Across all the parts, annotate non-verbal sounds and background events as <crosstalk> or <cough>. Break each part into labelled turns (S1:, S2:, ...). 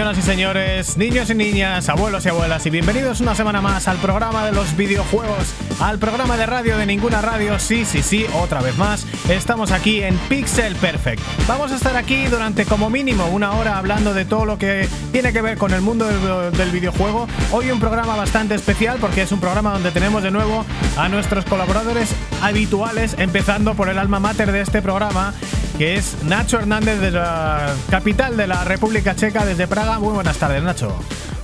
S1: señoras y señores, niños y niñas, abuelos y abuelas, y bienvenidos una semana más al programa de los videojuegos, al programa de radio de ninguna radio. Sí, sí, sí, otra vez más. Estamos aquí en Pixel Perfect. Vamos a estar aquí durante como mínimo una hora hablando de todo lo que tiene que ver con el mundo del, del videojuego. Hoy un programa bastante especial porque es un programa donde tenemos de nuevo a nuestros colaboradores habituales, empezando por el alma mater de este programa que es Nacho Hernández de la capital de la República Checa, desde Praga. Muy buenas tardes, Nacho.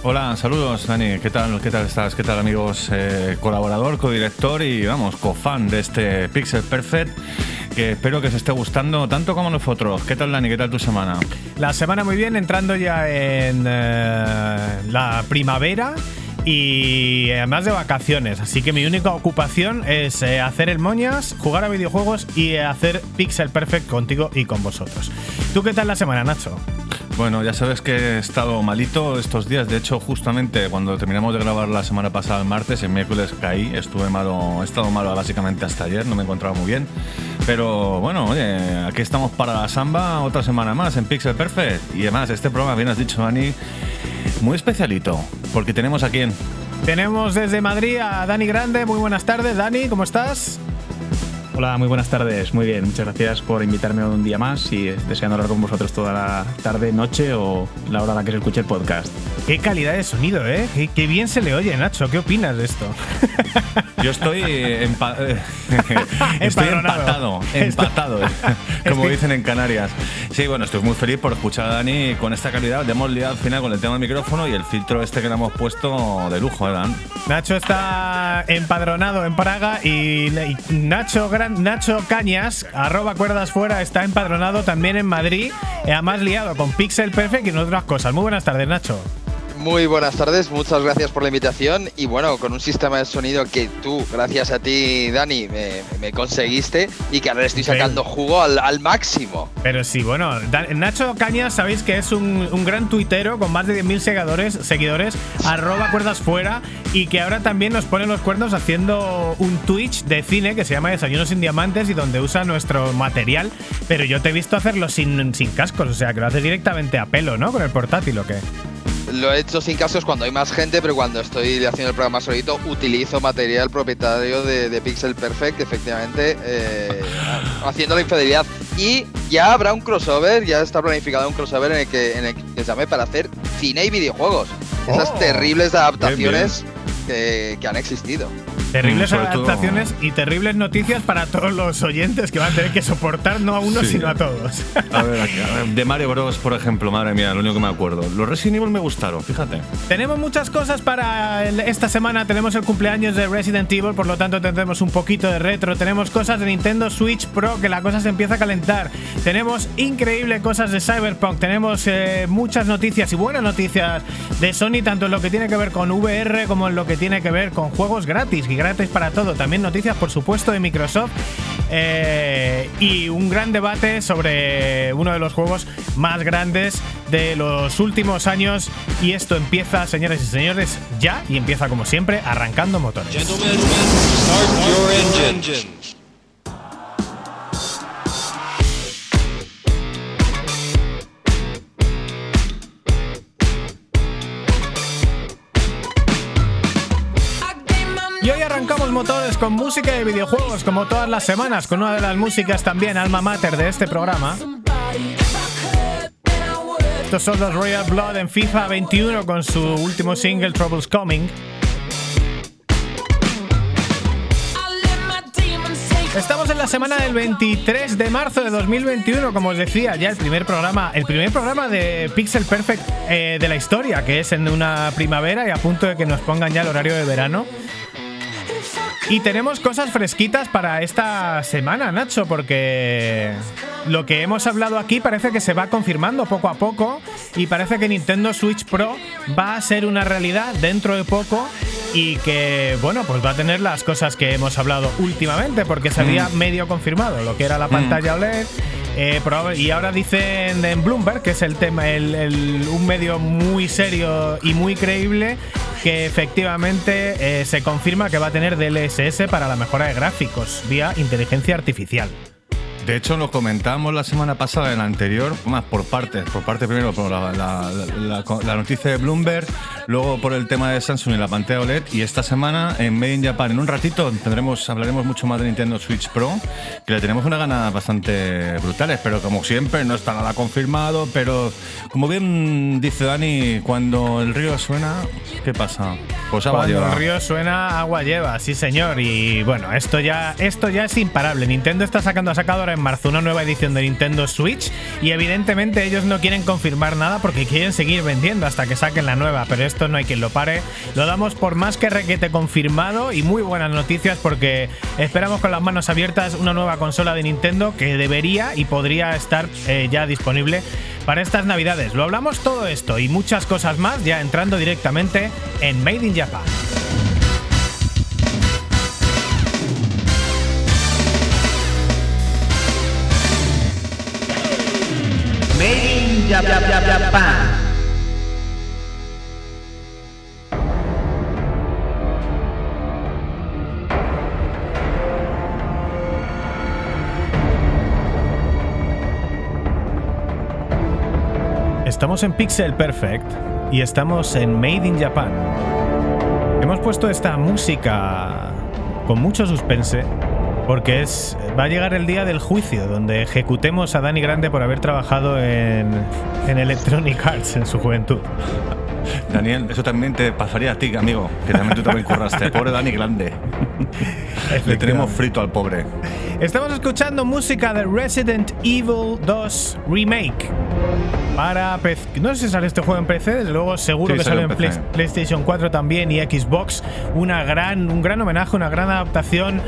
S2: Hola, saludos, Dani. ¿Qué tal? ¿Qué tal estás? ¿Qué tal, amigos? Eh, colaborador, codirector y, vamos, cofan de este Pixel Perfect que espero que os esté gustando tanto como nosotros. ¿Qué tal, Dani? ¿Qué tal tu semana?
S1: La semana muy bien, entrando ya en eh, la primavera y además de vacaciones. Así que mi única ocupación es eh, hacer el moñas, jugar a videojuegos y hacer Pixel Perfect contigo y con vosotros. ¿Tú qué tal la semana, Nacho?
S2: Bueno, ya sabes que he estado malito estos días. De hecho, justamente cuando terminamos de grabar la semana pasada, el martes, el miércoles caí. Estuve malo, he estado malo básicamente hasta ayer, no me encontraba muy bien. Pero bueno, oye, aquí estamos para la samba otra semana más en Pixel Perfect. Y además, este programa, bien has dicho, Dani, muy especialito, porque tenemos a quién.
S1: Tenemos desde Madrid a Dani Grande. Muy buenas tardes, Dani, ¿cómo estás?
S3: Hola, muy buenas tardes. Muy bien, muchas gracias por invitarme un día más y deseando hablar con vosotros toda la tarde, noche o la hora a la que se escuche el podcast.
S1: Qué calidad de sonido, ¿eh? Qué, bien se le oye, Nacho. ¿Qué opinas de esto? <laughs>
S2: Yo estoy, empa <laughs> estoy empatado, <laughs> empatado, como dicen en Canarias. Sí, bueno, estoy muy feliz por escuchar a Dani con esta calidad. Le hemos liado al final con el tema del micrófono y el filtro este que le hemos puesto de lujo, ¿eh, Dan?
S1: Nacho está empadronado en Praga y, Nacho, Nacho Cañas, arroba cuerdas fuera, está empadronado también en Madrid, además liado con Pixel Perfect y en otras cosas. Muy buenas tardes, Nacho.
S4: Muy buenas tardes, muchas gracias por la invitación y bueno, con un sistema de sonido que tú, gracias a ti, Dani, me, conseguiste y que ahora estoy sacando jugo al, máximo.
S1: Pero sí, bueno, Nacho Cañas sabéis que es un, gran tuitero con más de 10.000 seguidores, seguidores, arroba cuerdas fuera y que ahora también nos pone los cuernos haciendo un Twitch de cine que se llama Desayunos sin Diamantes y donde usa nuestro material, pero yo te he visto hacerlo sin, sin cascos, o sea que lo haces directamente a pelo, ¿no? Con el portátil o qué.
S4: Lo he hecho sin casos cuando hay más gente, pero cuando estoy haciendo el programa solito utilizo material propietario de, Pixel Perfect, efectivamente, eh, haciendo la infidelidad. Y ya habrá un crossover, ya está planificado un crossover en el que, en el que llame para hacer cine y videojuegos. Esas oh. terribles adaptaciones que han existido.
S1: Terribles mm, adaptaciones y terribles noticias para todos los oyentes que van a tener que soportar no a uno, sino a todos.
S2: A ver, de Mario Bros, por ejemplo, madre mía, lo único que me acuerdo. Los Resident Evil me gustaron, fíjate.
S1: Tenemos muchas cosas para esta semana. Tenemos el cumpleaños de Resident Evil, por lo tanto tendremos un poquito de retro. Tenemos cosas de Nintendo Switch Pro, que la cosa se empieza a calentar. Tenemos increíbles cosas de Cyberpunk. Tenemos eh, muchas noticias y buenas noticias de Sony, tanto en lo que tiene que ver con VR como en lo que tiene que ver con juegos gratis y gratis para todo. También noticias, por supuesto, de Microsoft. Eh, y un gran debate sobre uno de los juegos más grandes de los últimos años. Y esto empieza, señores y señores, ya y empieza como siempre, arrancando motores. Motores con música de videojuegos, como todas las semanas, con una de las músicas también alma mater de este programa. Estos son los Royal Blood en FIFA 21 con su último single Troubles Coming. Estamos en la semana del 23 de marzo de 2021, como os decía, ya el primer programa, el primer programa de Pixel Perfect eh, de la historia, que es en una primavera y a punto de que nos pongan ya el horario de verano. Y tenemos cosas fresquitas para esta semana, Nacho, porque lo que hemos hablado aquí parece que se va confirmando poco a poco y parece que Nintendo Switch Pro va a ser una realidad dentro de poco y que, bueno, pues va a tener las cosas que hemos hablado últimamente porque se había mm. medio confirmado lo que era la mm. pantalla OLED. Eh, y ahora dicen en Bloomberg, que es el tema, un medio muy serio y muy creíble, que efectivamente eh, se confirma que va a tener DLSS para la mejora de gráficos vía inteligencia artificial.
S2: De hecho, lo comentábamos la semana pasada, en la anterior, más por partes. Por parte primero por la, la- la- la noticia de Bloomberg, luego por el tema de Samsung y la pantalla OLED. Y esta semana en Made in Japan, en un ratito, tendremos, hablaremos mucho más de Nintendo Switch Pro, que le tenemos unas ganas bastante brutales. Pero como siempre, no está nada confirmado. Pero como bien dice Dani, cuando el río suena, ¿qué pasa? Pues agua
S1: Cuando
S2: lleva.
S1: el río suena, agua lleva, sí señor. Y bueno, esto ya, esto ya es imparable. Nintendo está sacando, ha sacado ahora en marzo una nueva edición de Nintendo Switch y evidentemente ellos no quieren confirmar nada porque quieren seguir vendiendo hasta que saquen la nueva. Pero esto no hay quien lo pare. Lo damos por más que requete confirmado y muy buenas noticias porque esperamos con las manos abiertas una nueva consola de Nintendo que debería y podría estar eh, ya disponible para estas navidades. Lo hablamos todo esto y muchas cosas más ya entrando directamente en Made in Japan. Estamos en Pixel Perfect y estamos en Made in Japan. Hemos puesto esta música con mucho suspense porque es va a llegar el día del juicio donde ejecutemos a Dani Grande por haber trabajado en, en Electronic Arts en su juventud.
S2: Daniel, eso también te pasaría a ti, amigo, que también tú también curraste. Pobre Dani Grande. Le tenemos frito al pobre.
S1: Estamos escuchando música de Resident Evil 2 Remake. Para PC. No sé si sale este juego en PC, desde luego seguro
S2: Sí,
S1: que
S2: sale
S1: sale en Play-. PlayStation 4 también y Xbox. Una gran, un gran homenaje, una gran adaptación.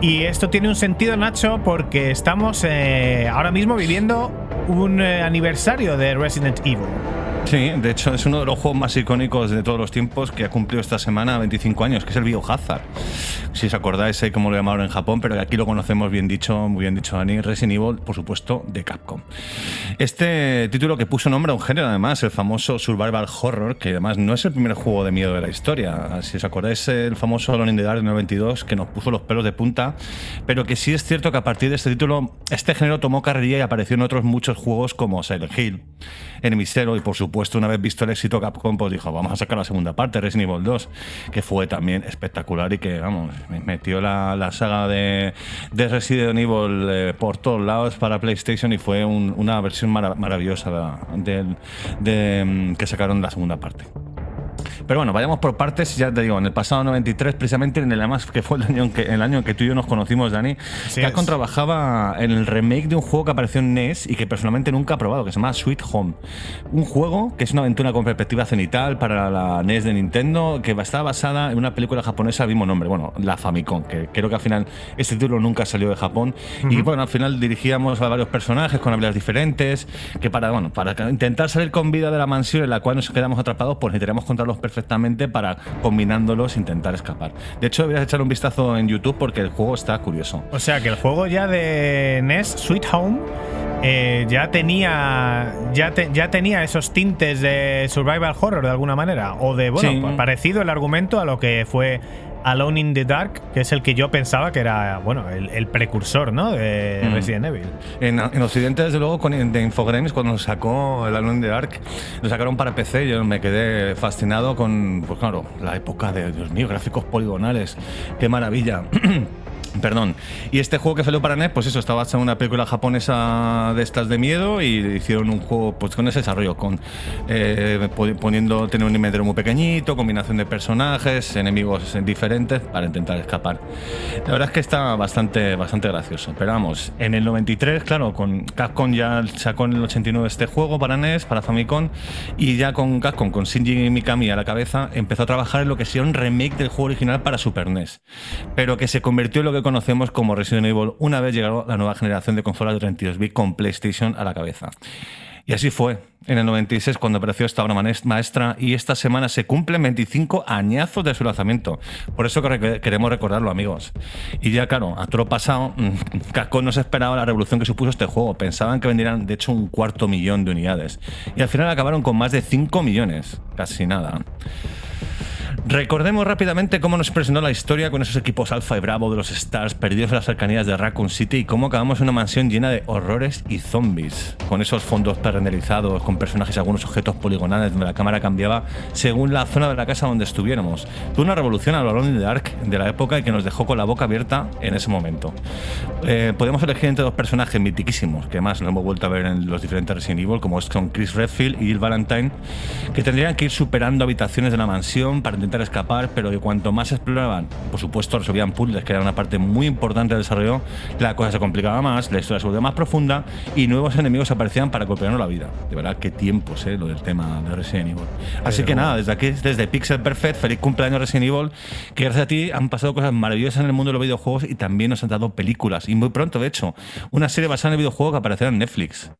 S1: Y esto tiene un sentido, Nacho, porque estamos eh, ahora mismo viviendo un eh, aniversario de Resident Evil.
S2: Sí, de hecho es uno de los juegos más icónicos de todos los tiempos que ha cumplido esta semana 25 años, que es el Biohazard. Si os acordáis, sé cómo lo llamaron en Japón, pero aquí lo conocemos bien dicho, muy bien dicho Dani, Resident Evil, por supuesto, de Capcom. Este título que puso nombre a un género, además, el famoso Survival Horror, que además no es el primer juego de miedo de la historia. Si os acordáis, el famoso Alone in the Dark de 92, que nos puso los pelos de punta, pero que sí es cierto que a partir de este título, este género tomó carrerilla y apareció en otros muchos juegos como Silent Hill, Enemy Zero y por supuesto una vez visto el éxito Capcom pues dijo vamos a sacar la segunda parte Resident Evil 2 que fue también espectacular y que vamos me metió la, la saga de, de Resident Evil eh, por todos lados para PlayStation y fue un- una versión mara- maravillosa de, mm, que sacaron la segunda parte pero bueno, vayamos por partes. Ya te digo, en el pasado 93, precisamente en el además que fue el año en que, el año en que tú y yo nos conocimos, Dani,
S1: Así
S2: Capcom
S1: es.
S2: trabajaba en el remake de un juego que apareció en NES y que personalmente nunca he probado, que se llama Sweet Home. Un juego que es una aventura con perspectiva cenital para la NES de Nintendo, que está basada en una película japonesa del mismo nombre, bueno, la Famicom, que creo que al final este título nunca salió de Japón. Y bueno, al final dirigíamos a varios personajes con habilidades diferentes, que para, bueno, para intentar salir con vida de la mansión en la cual nos quedamos atrapados, pues necesitaríamos contarlos perfectamente para combinándolos intentar escapar. De hecho, deberías echar un vistazo en YouTube porque el juego está curioso.
S1: O sea que el juego ya de NES, Sweet Home, eh, ya tenía ya, te- ya tenía esos tintes de survival horror de alguna manera o de bueno
S2: Sí.
S1: parecido el argumento a lo que fue Alone in the Dark que es el que yo pensaba que era bueno el, el precursor no de
S2: Mm.
S1: Resident Evil
S2: En, en Occidente, desde luego, con, de Infogrames, cuando nos sacó el Alone in the Dark, lo sacaron para PC. Yo me quedé fascinado con, pues claro, la época de, Dios mío, gráficos poligonales. ¡Qué maravilla! <clears throat> Perdón. Y este juego que salió para NES, pues eso, estaba basado en una película japonesa de estas de miedo y hicieron un juego pues con ese desarrollo, con eh, po- poniendo, tener un inventario muy pequeñito, combinación de personajes, enemigos diferentes para intentar escapar. La verdad es que está bastante, bastante gracioso. Pero vamos, en el 93, claro, con Capcom ya sacó en el 89 este juego para NES, para Famicom, y ya con Capcom, con Shinji Mikami a la cabeza, empezó a trabajar en lo que sería un remake del juego original para Super NES, pero que se convirtió en lo que conocemos como Resident Evil una vez llegó la nueva generación de consolas de 32 bit con PlayStation a la cabeza. Y así fue, en el 96 cuando apareció esta obra maestra y esta semana se cumplen 25 añazos de su lanzamiento. Por eso que re- queremos recordarlo, amigos. Y ya claro, a todo lo pasado, mm, Capcom no se esperaba la revolución que supuso este juego. Pensaban que vendrían, de hecho, un cuarto millón de unidades. Y al final acabaron con más de 5 millones. Casi nada. Recordemos rápidamente cómo nos presentó la historia con esos equipos Alfa y Bravo de los Stars perdidos en las cercanías de Raccoon City y cómo acabamos en una mansión llena de horrores y zombies, con esos fondos pre-renderizados, con personajes y algunos objetos poligonales donde la cámara cambiaba según la zona de la casa donde estuviéramos. Fue una revolución al balón de Dark de la época y que nos dejó con la boca abierta en ese momento. Eh, podemos elegir entre dos personajes mitiquísimos, que más lo hemos vuelto a ver en los diferentes Resident Evil, como es con Chris Redfield y Jill Valentine, que tendrían que ir superando habitaciones de la mansión para intentar escapar, pero que cuanto más exploraban, por supuesto resolvían puzzles, que era una parte muy importante del desarrollo, la cosa se complicaba más, la historia se volvía más profunda y nuevos enemigos aparecían para golpearnos la vida. De verdad, qué tiempos, ¿eh? Lo del tema de Resident Evil. Así que nada, desde aquí, desde Pixel Perfect, feliz cumpleaños Resident Evil, que gracias a ti han pasado cosas maravillosas en el mundo de los videojuegos y también nos han dado películas. Y muy pronto, de hecho, una serie basada en el videojuego que aparecerá en Netflix.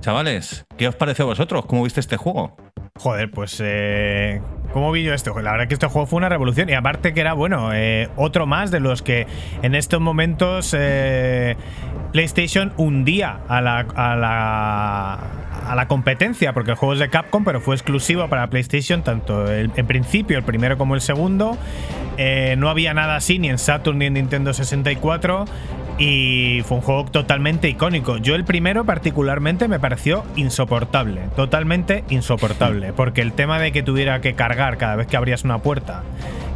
S2: Chavales, ¿qué os pareció a vosotros? ¿Cómo viste este juego?
S1: Joder, pues eh, ¿cómo vi yo esto? La verdad que este juego fue una revolución y aparte que era, bueno, eh, otro más de los que en estos momentos eh, PlayStation hundía a la, a la a la competencia, porque el juego es de Capcom, pero fue exclusivo para PlayStation, tanto el- en principio el primero como el segundo. Eh, no había nada así ni en Saturn ni en Nintendo 64. Y fue un juego totalmente icónico. Yo el primero particularmente me pareció insoportable, totalmente insoportable, porque el tema de que tuviera que cargar cada vez que abrías una puerta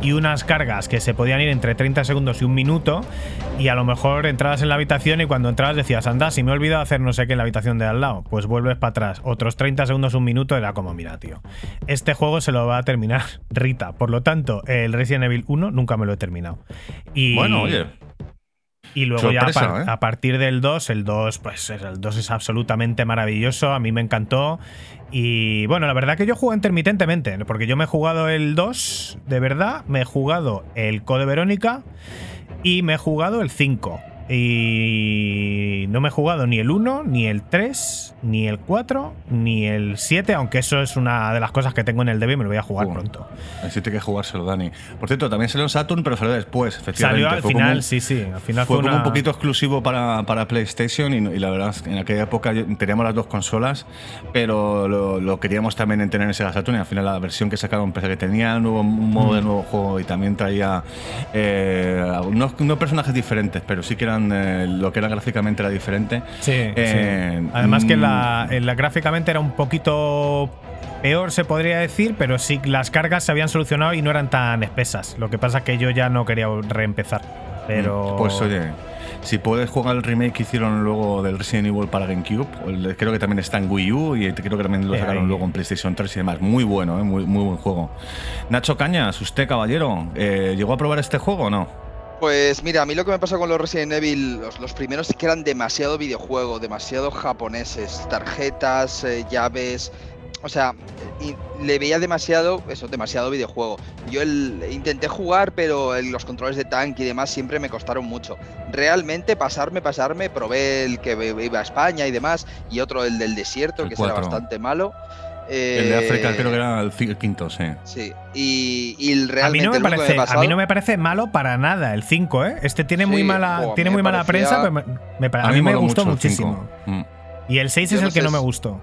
S1: y unas cargas que se podían ir entre 30 segundos y un minuto, y a lo mejor entrabas en la habitación y cuando entrabas decías, anda, si me he olvidado hacer no sé qué en la habitación de al lado, pues vuelves para atrás, otros 30 segundos, un minuto, era como, mira, tío, este juego se lo va a terminar <laughs> Rita, por lo tanto, el Resident Evil 1 nunca me lo he terminado.
S2: Bueno, oye.
S1: Y luego ya a, par-
S2: ¿eh?
S1: a partir del 2, el 2, pues el 2 es absolutamente maravilloso, a mí me encantó. Y bueno, la verdad que yo juego intermitentemente, porque yo me he jugado el 2, de verdad, me he jugado el Code Verónica y me he jugado el 5. Y no me he jugado ni el 1, ni el 3, ni el 4, ni el 7, aunque eso es una de las cosas que tengo en el DB y me lo voy a jugar pronto.
S2: Así que jugárselo, Dani. Por cierto, también salió en Saturn, pero salió después, efectivamente.
S1: Salió al
S2: Fue
S1: final,
S2: como-
S1: sí, sí, al final
S2: Fue
S1: fue,
S2: como
S1: una-
S2: un poquito exclusivo para, para PlayStation y, la verdad en aquella época teníamos las dos consolas, pero lo, lo queríamos también en tener en Sega Saturn y al final la versión que sacaron, pese que tenía un, nuevo, un modo
S1: Mm.
S2: de nuevo juego y también traía eh, no, no personajes diferentes, pero sí que eran eh, lo que era gráficamente era diferente.
S1: Sí,
S2: Eh,
S1: sí. Además que
S2: mm,
S1: la, en la- gráficamente era un poquito peor, se podría decir, pero sí las cargas se habían solucionado y no eran tan espesas. Lo que pasa es que yo ya no quería reempezar. Pero.
S2: Pues oye, si puedes jugar el remake que hicieron luego del Resident Evil para GameCube, creo que también está en Wii U y creo que también lo
S1: Eh,
S2: sacaron luego en PlayStation 3 y demás. Muy bueno, ¿eh? muy, muy buen juego. Nacho Cañas, usted caballero, eh, ¿llegó a probar este juego o no?
S4: Pues mira, a mí lo que me pasa con los Resident Evil, los, los primeros que eran demasiado videojuego, demasiado japoneses, tarjetas, eh, llaves, o sea, y le veía demasiado, eso, demasiado videojuego. Yo el, intenté jugar, pero el- los controles de tanque y demás siempre me costaron mucho. Realmente pasarme, pasarme, probé el que iba a España y demás, y otro el del desierto,
S2: El
S4: que
S2: cuatro.
S4: bastante malo.
S2: El de África creo que era el, quinto, sí.
S4: Sí, y, y
S1: a mí,
S4: realmente
S1: no me parece,
S4: me
S1: a mí no me parece malo para nada el 5, ¿eh? Este tiene muy mala,
S4: a
S1: tiene
S4: me
S1: muy mala
S4: parecía-
S1: prensa, pero me, me pare- a, mí me gustó
S2: mucho
S1: muchísimo.
S2: Mm.
S1: Y el 6
S4: Yo
S1: es
S4: no
S1: el que
S4: sé
S1: no me gustó.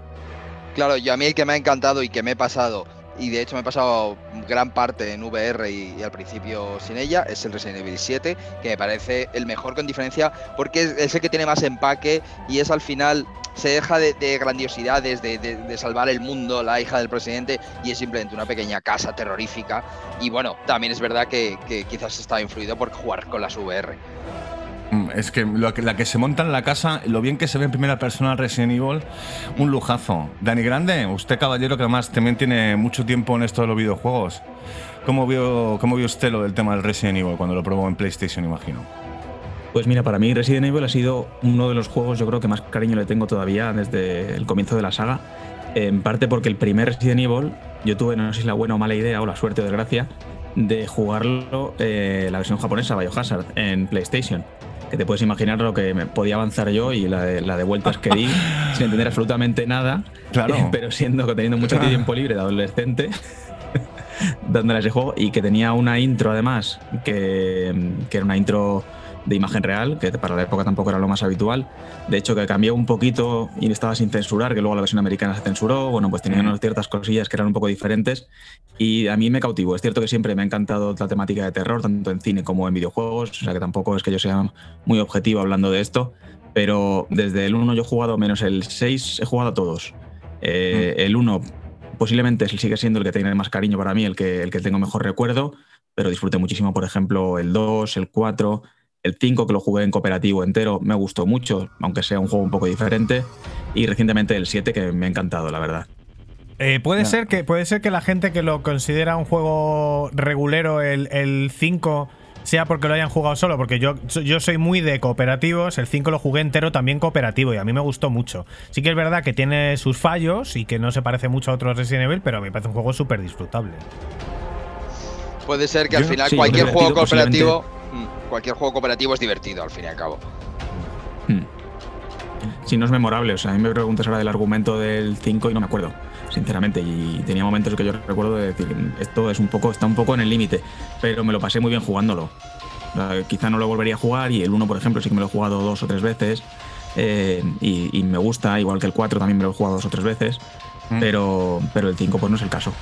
S4: Claro, yo a mí el que me ha encantado y que me he pasado, y de hecho me he pasado gran parte en VR y, al principio sin ella, es el Resident Evil 7, que me parece el mejor con diferencia, porque es, el que tiene más empaque y es al final, se deja de, de grandiosidades, de, salvar el mundo, la hija del presidente, y es simplemente una pequeña casa terrorífica. Y bueno, también es verdad que quizás estaba influido por jugar con las VR.
S2: Mm, Es que, que- la que se monta en la casa, lo bien que se ve en primera persona Resident Evil, un lujazo. Dani Grande, usted caballero que además también tiene mucho tiempo en esto de los videojuegos. ¿Cómo vio, cómo vio usted lo del tema del Resident Evil cuando lo probó en PlayStation, imagino?
S3: Pues mira, para mí Resident Evil ha sido uno de los juegos, yo creo que más cariño le tengo todavía desde el comienzo de la saga. En parte porque el primer Resident Evil, yo tuve, no sé si la buena o mala idea, o la suerte o desgracia, de jugarlo eh, la versión japonesa, Biohazard, en PlayStation. Que te puedes imaginar lo que me podía avanzar yo y la de, la de vueltas que di, <laughs> sin entender absolutamente nada,
S2: Claro. <laughs>
S3: pero siendo que teniendo mucho tiempo <laughs> libre de adolescente, dándole ese juego y que tenía una intro además, que, que era una intro de imagen real, que para la época tampoco era lo más habitual. De hecho, que cambió un poquito y estaba sin censurar, que luego la versión americana se censuró. Bueno, pues tenía unas ciertas cosillas que eran un poco diferentes. Y a mí me cautivó. Es cierto que siempre me ha encantado la temática de terror, tanto en cine como en videojuegos. O sea que tampoco es que yo sea muy objetivo hablando de esto. Pero desde el 1 yo he jugado menos el 6, he jugado a todos. Eh, el 1 posiblemente sigue siendo el que tiene más cariño para mí, el que, el que tengo mejor recuerdo, pero disfruté muchísimo, por ejemplo, el 2, el 4, el 5 que lo jugué en cooperativo entero, me gustó mucho, aunque sea un juego un poco diferente, y recientemente el 7 que me ha encantado, la verdad.
S1: Eh, puede, ser que, puede ser que la gente que lo considera un juego regulero, el, el 5 sea porque lo hayan jugado solo, porque yo, yo soy muy de cooperativos, el 5 lo jugué entero también cooperativo y a mí me gustó mucho. Sí que es verdad que tiene sus fallos y que no se parece mucho a otros Resident Evil, pero me parece un juego súper disfrutable.
S4: Puede ser que al final cualquier juego cooperativo, cualquier juego cooperativo es divertido al fin y al cabo.
S3: Hmm. Si no es memorable, o sea, a mí me preguntas ahora del argumento del 5 y no me acuerdo sinceramente. Y tenía momentos que yo recuerdo de decir, esto es un poco, está un poco en el límite, pero me lo pasé muy bien jugándolo. quizá no lo volvería a jugar y el 1, por ejemplo, sí que me lo he jugado dos o tres veces. Eh, y, me gusta, igual que el 4 también me lo he jugado dos o tres veces. Mm. Pero, pero el 5 pues no es el caso.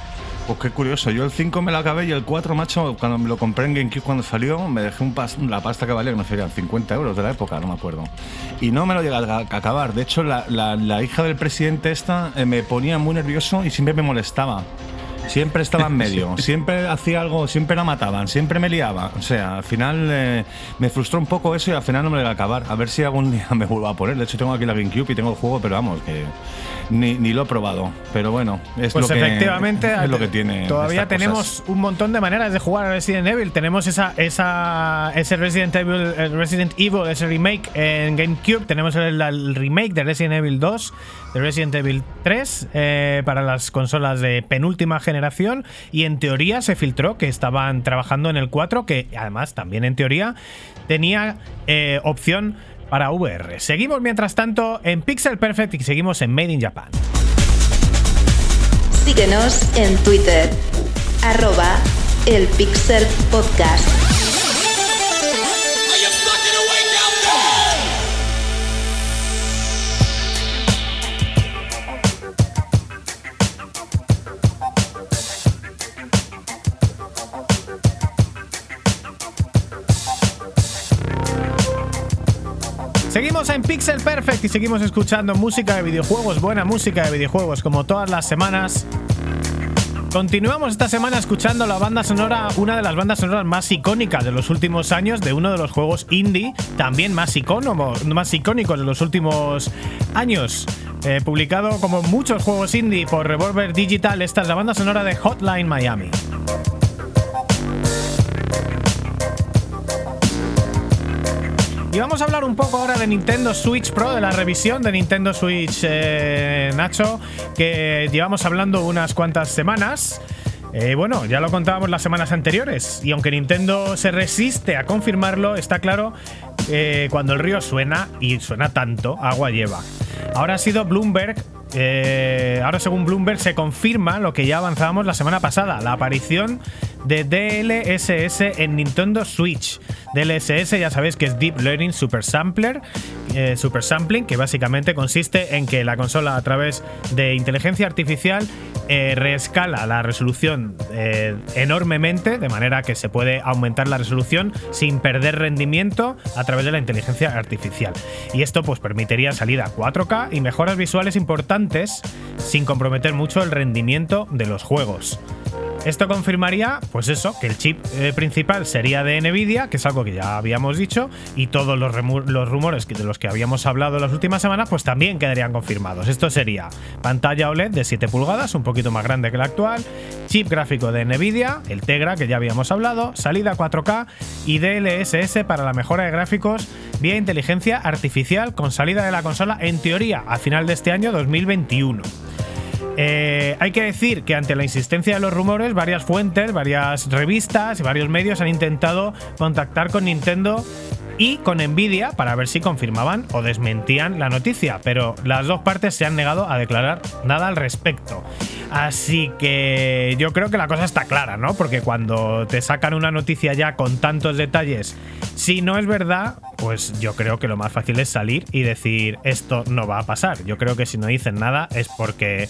S2: Pues qué curioso, yo el 5 me lo acabé y el 4, macho, cuando me lo compré en GameCube cuando salió, me dejé un la pasta que valía, que no serían 50 euros de la época, no me acuerdo. Y no me lo llegué a, acabar. De hecho, la, la, hija del presidente esta eh, me ponía muy nervioso y siempre me molestaba. Siempre estaba en <laughs> medio, siempre hacía algo, siempre la mataban, siempre me liaba. O sea, al final eh, me frustró un poco eso y al final no me lo voy a acabar. A ver si algún día <laughs> me vuelvo a poner. De hecho, tengo aquí la GameCube y tengo el juego, pero vamos, que ni, ni lo he probado. Pero bueno, es,
S1: pues
S2: lo,
S1: efectivamente,
S2: que, <laughs> es lo que tiene.
S1: Todavía tenemos un montón de maneras de jugar a Resident Evil. Tenemos esa, esa, ese Resident Evil, Resident Evil, ese remake en GameCube. Tenemos el, remake de Resident Evil 2, de Resident Evil 3 eh, para las consolas de penúltima generación. Y en teoría se filtró que estaban trabajando en el 4, que además también en teoría tenía eh, opción para VR. Seguimos mientras tanto en Pixel Perfect y seguimos en Made in Japan.
S5: Síguenos en Twitter, arroba el Pixel Podcast.
S1: Seguimos en Pixel Perfect y seguimos escuchando música de videojuegos, buena música de videojuegos, como todas las semanas. Continuamos esta semana escuchando la banda sonora, una de las bandas sonoras más icónicas de los últimos años de uno de los juegos indie, también más, más icónicos de los últimos años. Eh, publicado como muchos juegos indie por Revolver Digital, esta es la banda sonora de Hotline Miami. Y vamos a hablar un poco ahora de Nintendo Switch Pro, de la revisión de Nintendo Switch eh, Nacho, que llevamos hablando unas cuantas semanas. Eh, bueno, ya lo contábamos las semanas anteriores, y aunque Nintendo se resiste a confirmarlo, está claro que cuando el río suena, y suena tanto, agua lleva. Ahora ha sido Bloomberg eh, ahora según Bloomberg se confirma lo que ya avanzábamos la semana pasada, la aparición de DLSS en Nintendo Switch. DLSS ya sabéis que es Deep Learning Super Sampler, eh, Super Sampling, que básicamente consiste en que la consola a través de inteligencia artificial eh, reescala la resolución enormemente, de manera que se puede aumentar la resolución sin perder rendimiento a través de la inteligencia artificial. Y esto pues permitiría salir a 4K y mejoras visuales importantes sin comprometer mucho el rendimiento de los juegos. Esto confirmaría, pues eso, que el chip eh, principal sería de Nvidia, que es algo que ya habíamos dicho, y todos los, rumores de los que habíamos hablado las últimas semanas, pues también quedarían confirmados. Esto sería pantalla OLED de 7 pulgadas, un poquito más grande que la actual, chip gráfico de Nvidia, el Tegra, que ya habíamos hablado, salida 4K y DLSS para la mejora de gráficos vía inteligencia artificial con salida de la consola en teoría a final de este año 2021. Eh, hay que decir que ante la insistencia de los rumores, varias fuentes, varias revistas y varios medios han intentado contactar con Nintendo y con Nvidia para ver si confirmaban o desmentían la noticia, pero las dos partes se han negado a declarar nada al respecto. Así que yo creo que la cosa está clara, ¿no? Porque cuando te sacan una noticia ya con tantos detalles, si no es verdad, pues yo creo que lo más fácil es salir y decir esto no va a pasar. Yo creo que si no dicen nada es porque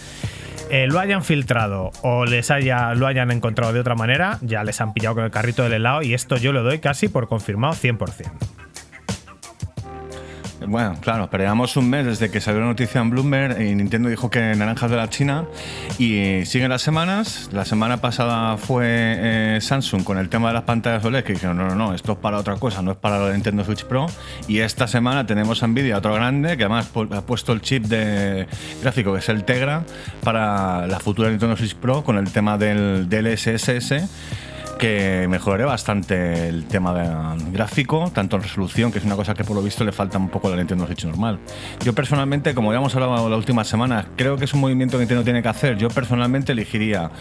S1: eh, lo hayan filtrado o les haya, lo hayan encontrado de otra manera, ya les han pillado con el carrito del helado y esto yo lo doy casi por confirmado 100%.
S2: Bueno, claro, pero llevamos un mes desde que salió la noticia en Bloomberg y Nintendo dijo que naranjas de la China y siguen las semanas. La semana pasada fue eh, Samsung con el tema de las pantallas OLED que dijeron, no, no, no, esto es para otra cosa, no es para la Nintendo Switch Pro. Y esta semana tenemos a Nvidia, otro grande, que además ha puesto el chip de gráfico que es el Tegra para la futura Nintendo Switch Pro con el tema del DLSS que mejoraré bastante el tema de gráfico, tanto en resolución, que es una cosa que por lo visto le falta un poco a la Nintendo Switch normal. Yo personalmente, como ya hemos hablado la última semana, creo que es un movimiento que Nintendo tiene que hacer. Yo personalmente elegiría,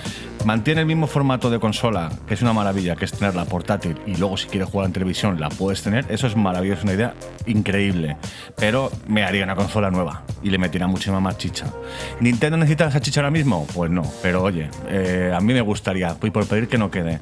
S2: mantiene el mismo formato de consola, que es una maravilla, que es tenerla portátil y luego si quieres jugar en televisión la puedes tener. Eso es maravilloso, una idea increíble. Pero me haría una consola nueva y le metiera muchísima más chicha. ¿Nintendo necesita esa chicha ahora mismo? Pues no, pero oye, eh, a mí me gustaría, y por pedir que no quede.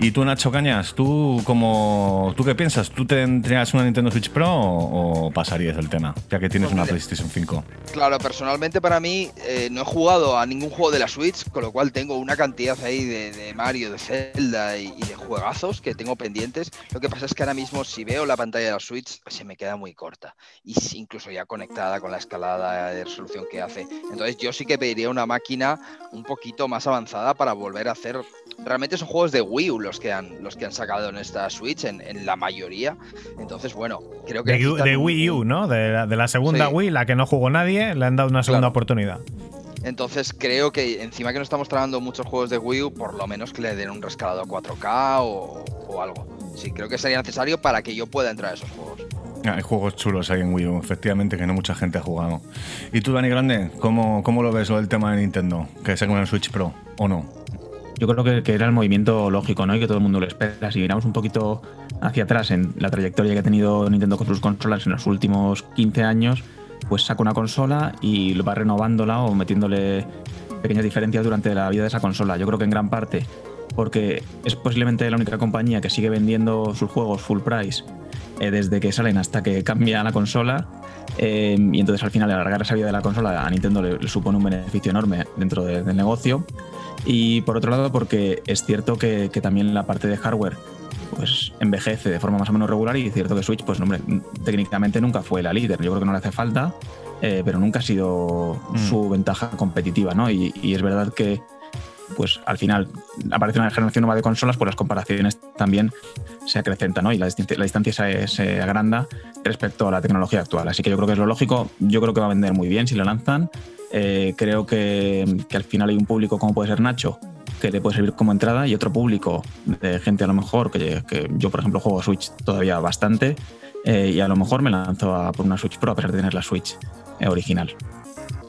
S2: Y tú, Nacho Cañas, ¿tú, como, ¿tú qué piensas? ¿Tú tendrías una Nintendo Switch Pro o, pasarías el tema, ya que tienes
S4: Pues
S2: una PlayStation 5?
S4: Claro, personalmente para mí eh, no he jugado a ningún juego de la Switch, con lo cual tengo una cantidad ahí de, de Mario, de Zelda y, y de juegazos que tengo pendientes. Lo que pasa es que ahora mismo si veo la pantalla de la Switch se me queda muy corta y si- incluso ya conectada con la escalada de resolución que hace. Entonces yo sí que pediría una máquina un poquito más avanzada para volver a hacer... Realmente son juegos de Wii U los que han, los que han sacado en esta Switch, en, en la mayoría. Entonces, bueno, creo que...
S1: De,
S4: necesitan
S1: de
S4: un-
S1: Wii U, ¿no? De la, de la segunda
S4: Sí.
S1: Wii, la que no jugó nadie, le han dado una segunda
S4: Claro.
S1: oportunidad.
S4: Entonces creo que encima que no estamos trabajando muchos juegos de Wii U, por lo menos que le den un rescalado a 4K o, o algo. Sí, creo que sería necesario para que yo pueda entrar a esos juegos.
S2: Hay juegos chulos ahí en Wii U, efectivamente, que no mucha gente ha jugado. ¿Y tú, Dani Grande, cómo, cómo lo ves lo del tema de Nintendo? ¿Que saquen una Switch Pro o no?
S3: Yo creo que, era el movimiento lógico, ¿no? Y que todo el mundo lo espera. Si miramos un poquito hacia atrás en la trayectoria que ha tenido Nintendo con sus consolas en los últimos 15 años, pues saca una consola y va renovándola o metiéndole pequeñas diferencias durante la vida de esa consola. Yo creo que en gran parte porque es posiblemente la única compañía que sigue vendiendo sus juegos full price eh, desde que salen hasta que cambia la consola. eh, y entonces al final alargar esa vida de la consola a Nintendo le, supone un beneficio enorme dentro de- del negocio. Y por otro lado, porque es cierto que, que también la parte de hardware pues envejece de forma más o menos regular y es cierto que Switch, pues hombre, técnicamente nunca fue la líder. Yo creo que no le hace falta, eh, pero nunca ha sido
S2: Mm.
S3: su ventaja competitiva, ¿no? Y, y es verdad que pues al final aparece una generación nueva de consolas, pues las comparaciones también se acrecentan, ¿no? Y la, distancia se, agranda respecto a la tecnología actual. Así que yo creo que es lo lógico. Yo creo que va a vender muy bien si lo lanzan. Eh, creo que, al final hay un público como puede ser Nacho, que le puede servir como entrada, y otro público de gente a lo mejor, que, yo por ejemplo juego Switch todavía bastante, eh, y a lo mejor me lanzo a por una Switch Pro a pesar de tener la Switch eh, original.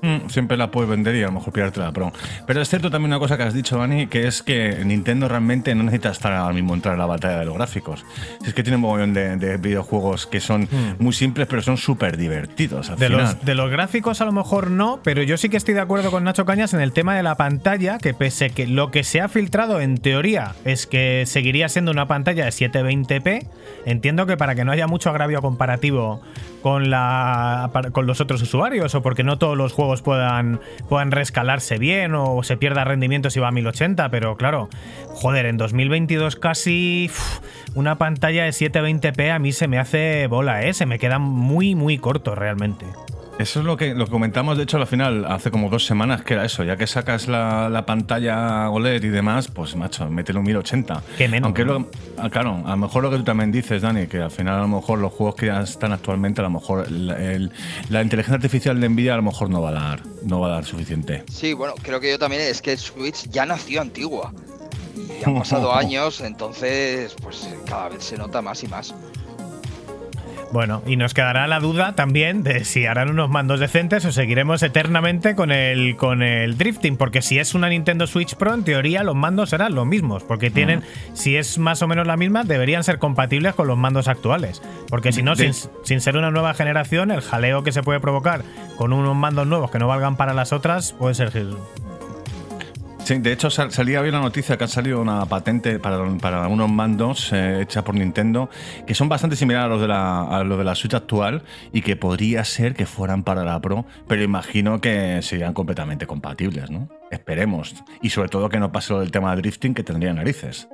S2: Mm, siempre la puedes vender y a lo mejor pillarte la Pro. Pero es cierto también una cosa que has dicho, Dani, que es que Nintendo realmente no necesita estar ahora mismo entrar en la batalla de los gráficos. Si es que tiene un montón de, de videojuegos que son muy simples, pero son súper divertidos al
S1: De
S2: final.
S1: los, de los gráficos a lo mejor no, pero yo sí que estoy de acuerdo con Nacho Cañas en el tema de la pantalla, que pese que lo que se ha filtrado en teoría es que seguiría siendo una pantalla de 720p, entiendo que para que no haya mucho agravio comparativo con, la, con los otros usuarios o porque no todos los juegos puedan, puedan rescalarse bien o se pierda rendimiento si va a 1080, pero claro, joder, en 2022 casi uf, una pantalla de 720p a mí se me hace bola, ¿eh? se me queda muy, muy corto realmente.
S2: Eso es lo que, lo que comentamos, de hecho, al final, hace como dos semanas, que era eso, ya que sacas la, la pantalla OLED y demás, pues macho, mételo en 1080.
S1: Qué menos,
S2: Aunque ah, claro, a lo mejor lo que tú también dices, Dani, que al final a lo mejor los juegos que ya están actualmente, a lo mejor el- el- la inteligencia artificial de Nvidia a lo mejor no va a dar, no va a dar suficiente.
S4: Sí, bueno, creo que yo también es que Switch ya nació antigua. Y han pasado <laughs> años, entonces pues cada vez se nota más y más.
S1: Bueno, y nos quedará la duda también de si harán unos mandos decentes o seguiremos eternamente con el, con el drifting, porque si es una Nintendo Switch Pro, en teoría los mandos serán los mismos, porque tienen, si es más o menos la misma, deberían ser compatibles con los mandos actuales, porque si no,
S2: De-
S1: sin, sin ser una nueva generación, el jaleo que se puede provocar con unos mandos nuevos que no valgan para las otras puede ser
S2: Sí, de hecho sal- salía hoy la noticia que ha salido una patente para, para unos mandos eh, hecha por Nintendo que son bastante similares a los de la a los de la Switch actual y que podría ser que fueran para la Pro, pero imagino que serían completamente compatibles, ¿no? Esperemos. Y sobre todo que no pase lo del tema de drifting que tendría narices.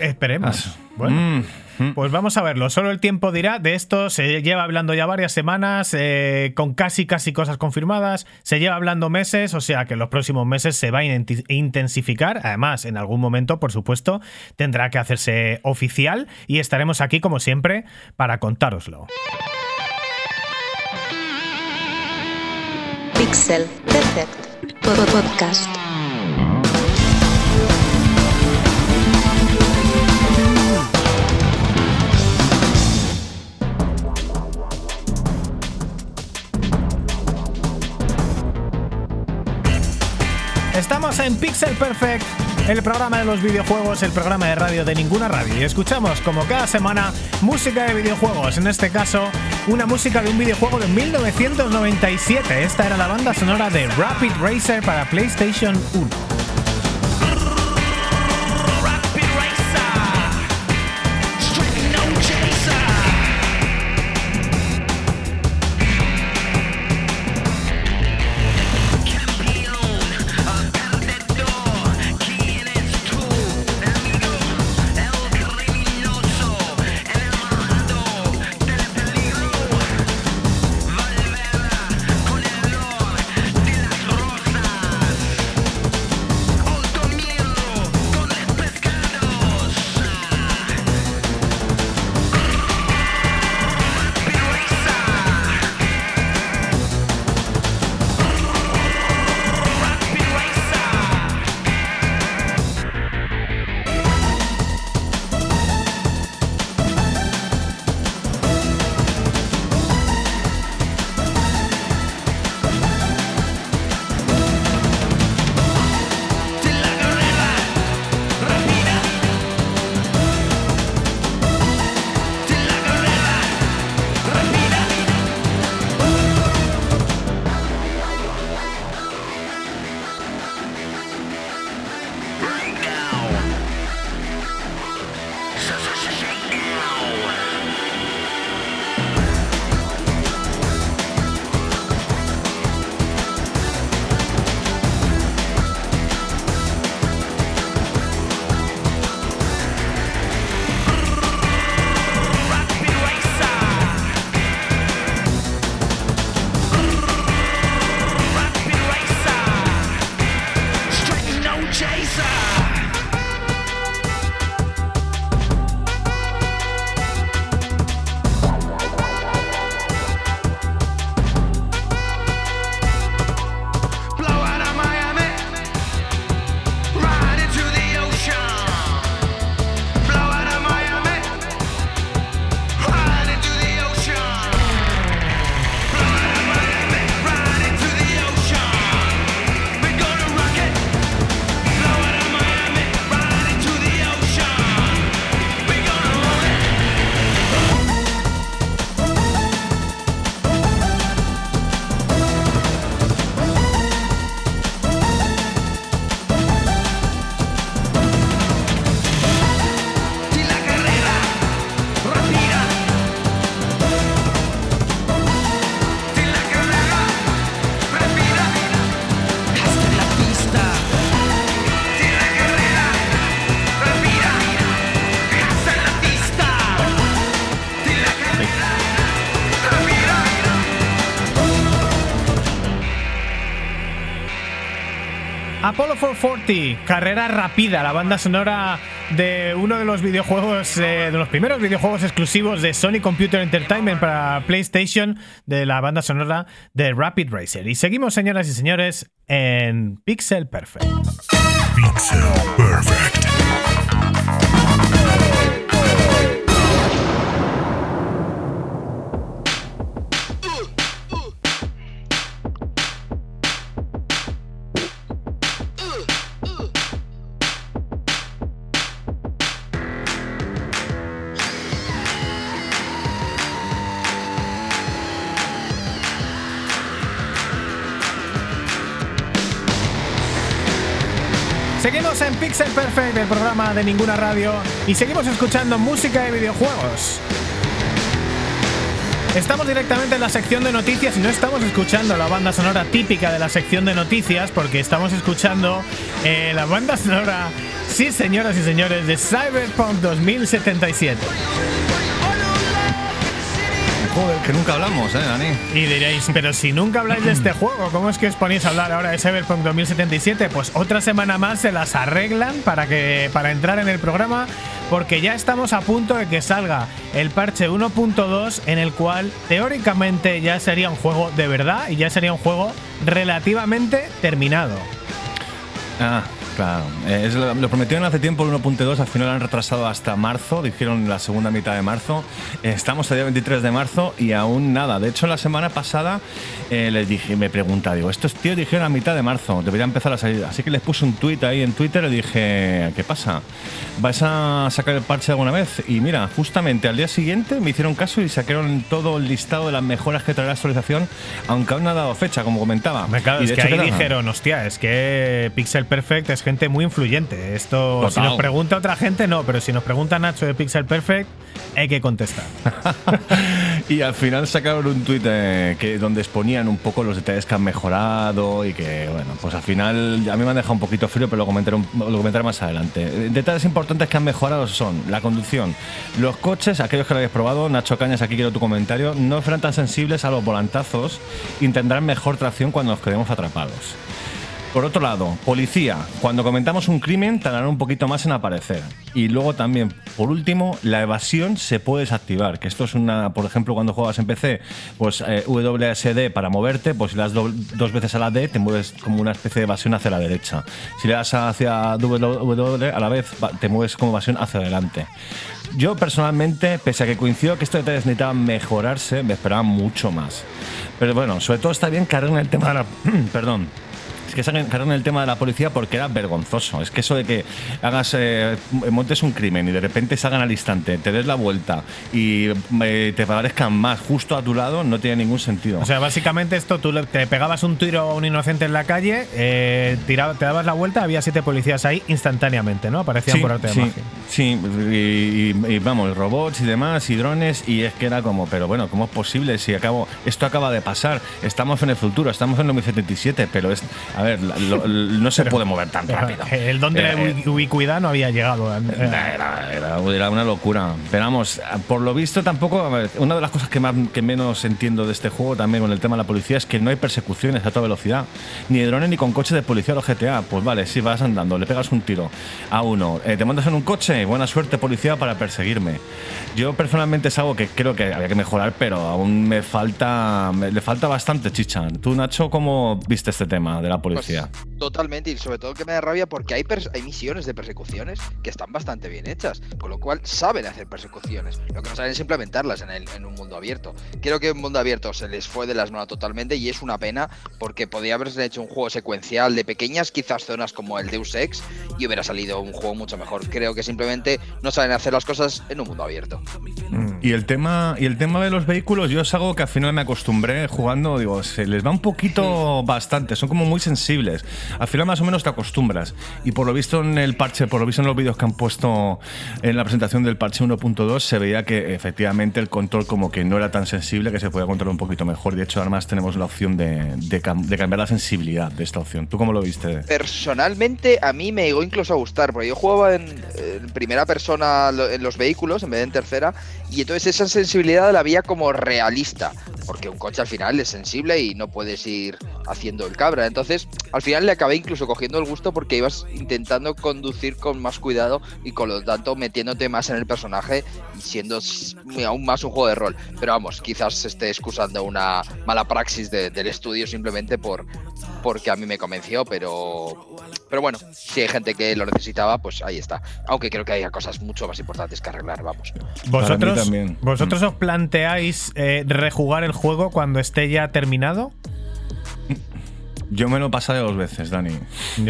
S1: Esperemos. Bueno.
S2: Mm, mm.
S1: Pues vamos a verlo. Solo el tiempo dirá. De esto se lleva hablando ya varias semanas, eh, con casi casi cosas confirmadas. Se lleva hablando meses, o sea que en los próximos meses se va a intensificar. Además, en algún momento, por supuesto, tendrá que hacerse oficial y estaremos aquí como siempre para contároslo.
S5: Pixel Perfect Po- Podcast.
S1: Estamos en Pixel Perfect, el programa de los videojuegos, el programa de radio de ninguna radio. Y escuchamos, como cada semana, música de videojuegos. En este caso, una música de un videojuego de 1997. Esta era la banda sonora de Rapid Racer para PlayStation 1. Apollo 440, carrera rápida, la banda sonora de uno de los videojuegos, eh, de los primeros videojuegos exclusivos de Sony Computer Entertainment para PlayStation, de la banda sonora de Rapid Racer. Y seguimos, señoras y señores, en Pixel Perfect.
S6: Pixel Perfect.
S1: Pixel Perfect, el programa de ninguna radio, y seguimos escuchando música de videojuegos. Estamos directamente en la sección de noticias y no estamos escuchando la banda sonora típica de la sección de noticias porque estamos escuchando eh, la banda sonora, sí señoras y señores, de Cyberpunk 2077.
S2: Joder, que nunca hablamos, ¿eh, Dani?
S1: Y diréis, pero si nunca habláis de este juego, ¿cómo es que os ponéis a hablar ahora de Cyberpunk 2077? Pues otra semana más se las arreglan para que para entrar en el programa, porque ya estamos a punto de que salga el parche 1.2 en el cual teóricamente ya sería un juego de verdad y ya sería un juego relativamente terminado.
S2: Ah, claro. Eh, lo, lo prometieron hace tiempo el 1.2, al final lo han retrasado hasta marzo, dijeron la segunda mitad de marzo. Eh, estamos el día 23 de marzo y aún nada. De hecho, la semana pasada eh, les dije, me pregunta, digo, estos tíos dijeron a mitad de marzo, debería empezar a salir. Así que les puse un tweet ahí en Twitter y dije, ¿qué pasa? ¿Vais a sacar el parche alguna vez? Y mira, justamente al día siguiente me hicieron caso y sacaron todo el listado de las mejoras que traerá la actualización, aunque aún no ha dado fecha, como comentaba.
S1: Me
S2: Y
S1: es que ahí dijeron, hostia, es que Pixel Perfect es gente muy influyente. Esto, si
S2: Total.
S1: nos pregunta otra gente, no, pero si nos pregunta Nacho de Pixel Perfect, hay que contestar. <laughs>
S2: y al final sacaron un tuit eh, que donde exponían un poco los detalles que han mejorado y que, bueno, pues al final a mí me han dejado un poquito frío, pero lo comentaré, un- lo comentaré más adelante. Eh, Detalles importantes que han mejorado son la conducción, los coches, aquellos que lo habéis probado, Nacho Cañas, aquí quiero tu comentario, no serán tan sensibles a los volantazos y tendrán mejor tracción cuando nos quedemos atrapados. Por otro lado, policía. Cuando comentamos un crimen, tardará un poquito más en aparecer. Y luego también, por último, la evasión se puede desactivar. Que esto es una, por ejemplo, cuando juegas en PC, pues eh, WSD para moverte, pues si le das do- dos veces a la D, te mueves como una especie de evasión hacia la derecha. Si le das hacia W a la vez, te mueves como evasión hacia adelante. Yo personalmente, pese a que coincido que estos detalles necesitaban mejorarse, me esperaba mucho más. Pero bueno, sobre todo está bien que arreglen el tema de la. <clears throat> Perdón. Que saquen cargan el tema de la policía porque era vergonzoso. Es que eso de que hagas eh, montes un crimen y de repente salgan al instante, te des la vuelta y eh, te parezcan más justo a tu lado no tiene ningún sentido.
S1: O sea, básicamente esto, tú te pegabas un tiro a un inocente en la calle, eh, tiraba- te dabas la vuelta, había siete policías ahí instantáneamente, ¿no? Aparecían por arte de
S2: sí,
S1: magia.
S2: sí, y, y- y vamos, robots y demás, y drones, y es que era como, pero bueno, ¿cómo es posible si acabo, esto acaba de pasar? Estamos en el futuro, estamos en 2077, pero es, a ver, la- lo- lo- no se puede mover tan rápido.
S1: El don de la
S2: Eh,
S1: ubi- ubicuidad no había llegado. eh.
S2: Era, era- era una locura. Pero vamos, por lo visto tampoco. una de las cosas que, más, que menos entiendo de este juego también con el tema de la policía es que no hay persecuciones a toda velocidad. Ni de drones ni con coches de policía o GTA. Pues vale, si vas andando, le pegas un tiro a uno, eh, te montas en un coche, buena suerte policía para perseguirme. Yo personalmente es algo que creo que había que mejorar, pero aún me falta, me- le falta bastante chicha. Tú, Nacho, ¿cómo viste este tema de la policía?
S4: Pues, totalmente, y sobre todo que me da rabia porque hay, hay misiones de persecuciones que están bastante bien hechas, con lo cual saben hacer persecuciones. Lo que no saben es implementarlas en, el- en un mundo abierto. Creo que un mundo abierto se les fue de las manos totalmente y es una pena porque podía haberse hecho un juego secuencial de pequeñas quizás zonas como el Deus Ex y hubiera salido un juego mucho mejor. Creo que simplemente no saben hacer las cosas en un mundo abierto.
S2: Y el tema y el tema de los vehículos, yo es algo que al final me acostumbré jugando, digo, se les va un poquito bastante, son como muy sensibles. Al final más o menos te acostumbras. Y por lo visto en el parche, por lo visto en los vídeos que han puesto en la presentación del parche 1.2, se veía que efectivamente el control como que no era tan sensible, que se podía controlar un poquito mejor. De hecho, además tenemos la opción de, de cam- de cambiar la sensibilidad de esta opción. ¿Tú cómo lo viste?
S4: Personalmente, a mí me llegó incluso a gustar, porque yo jugaba en, en primera persona en los vehículos en vez de en tercera, y entonces esa sensibilidad la veía como realista, porque un coche al final es sensible y no puedes ir haciendo el cabra. Entonces, al final le acabé incluso cogiendo el gusto porque ibas intentando conducir con más cuidado y con lo tanto metiéndote más en el personaje y siendo aún más un juego de rol. Pero vamos, quizás se esté excusando una mala praxis de- del estudio simplemente por porque a mí me convenció, pero pero bueno, si hay gente que lo necesitaba, pues ahí está. Aunque creo que hay cosas mucho más importantes que arreglar, vamos.
S1: ¿Vosotros,
S2: también.
S1: ¿vosotros os planteáis eh, rejugar el juego cuando esté ya terminado?
S2: Yo me lo pasé dos veces, Dani. <laughs>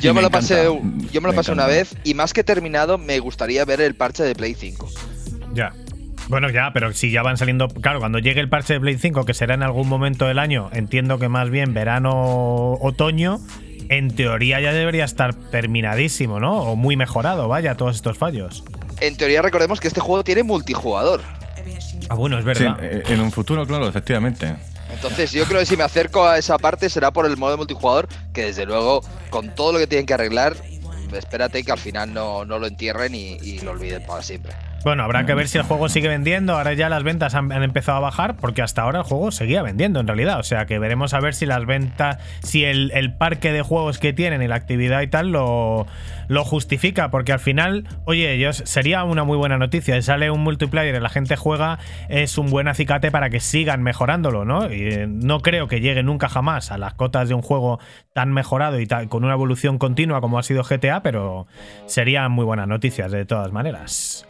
S4: Yo me, lo pasé, yo me lo
S2: Me
S4: pasé una vez y más que terminado me gustaría ver el parche de Play 5.
S1: Ya. Bueno, ya, pero si ya van saliendo. Claro, cuando llegue el parche de Play 5, que será en algún momento del año, entiendo que más bien verano, otoño, en teoría ya debería estar terminadísimo, ¿no? O muy mejorado, vaya, todos estos fallos.
S4: En teoría recordemos que este juego tiene multijugador.
S1: Ah, bueno, es
S2: Sí,
S1: verdad.
S2: eh, en un futuro, claro, efectivamente.
S4: Entonces yo creo que si me acerco a esa parte será por el modo multijugador, que desde luego, con todo lo que tienen que arreglar, espérate que al final no, no lo entierren y lo olviden para siempre.
S1: Bueno, habrá que ver si el juego sigue vendiendo. Ahora ya las ventas han, empezado a bajar porque hasta ahora el juego seguía vendiendo en realidad. O sea que veremos a ver si las ventas, si el, parque de juegos que tienen y la actividad y tal lo, justifica. Porque al final, oye, yo, sería una muy buena noticia. Sale un multiplayer y la gente juega, es un buen acicate para que sigan mejorándolo, ¿no? Y eh, no creo que llegue nunca jamás a las cotas de un juego tan mejorado y tal, con una evolución continua como ha sido GTA, pero serían muy buenas noticias de todas maneras.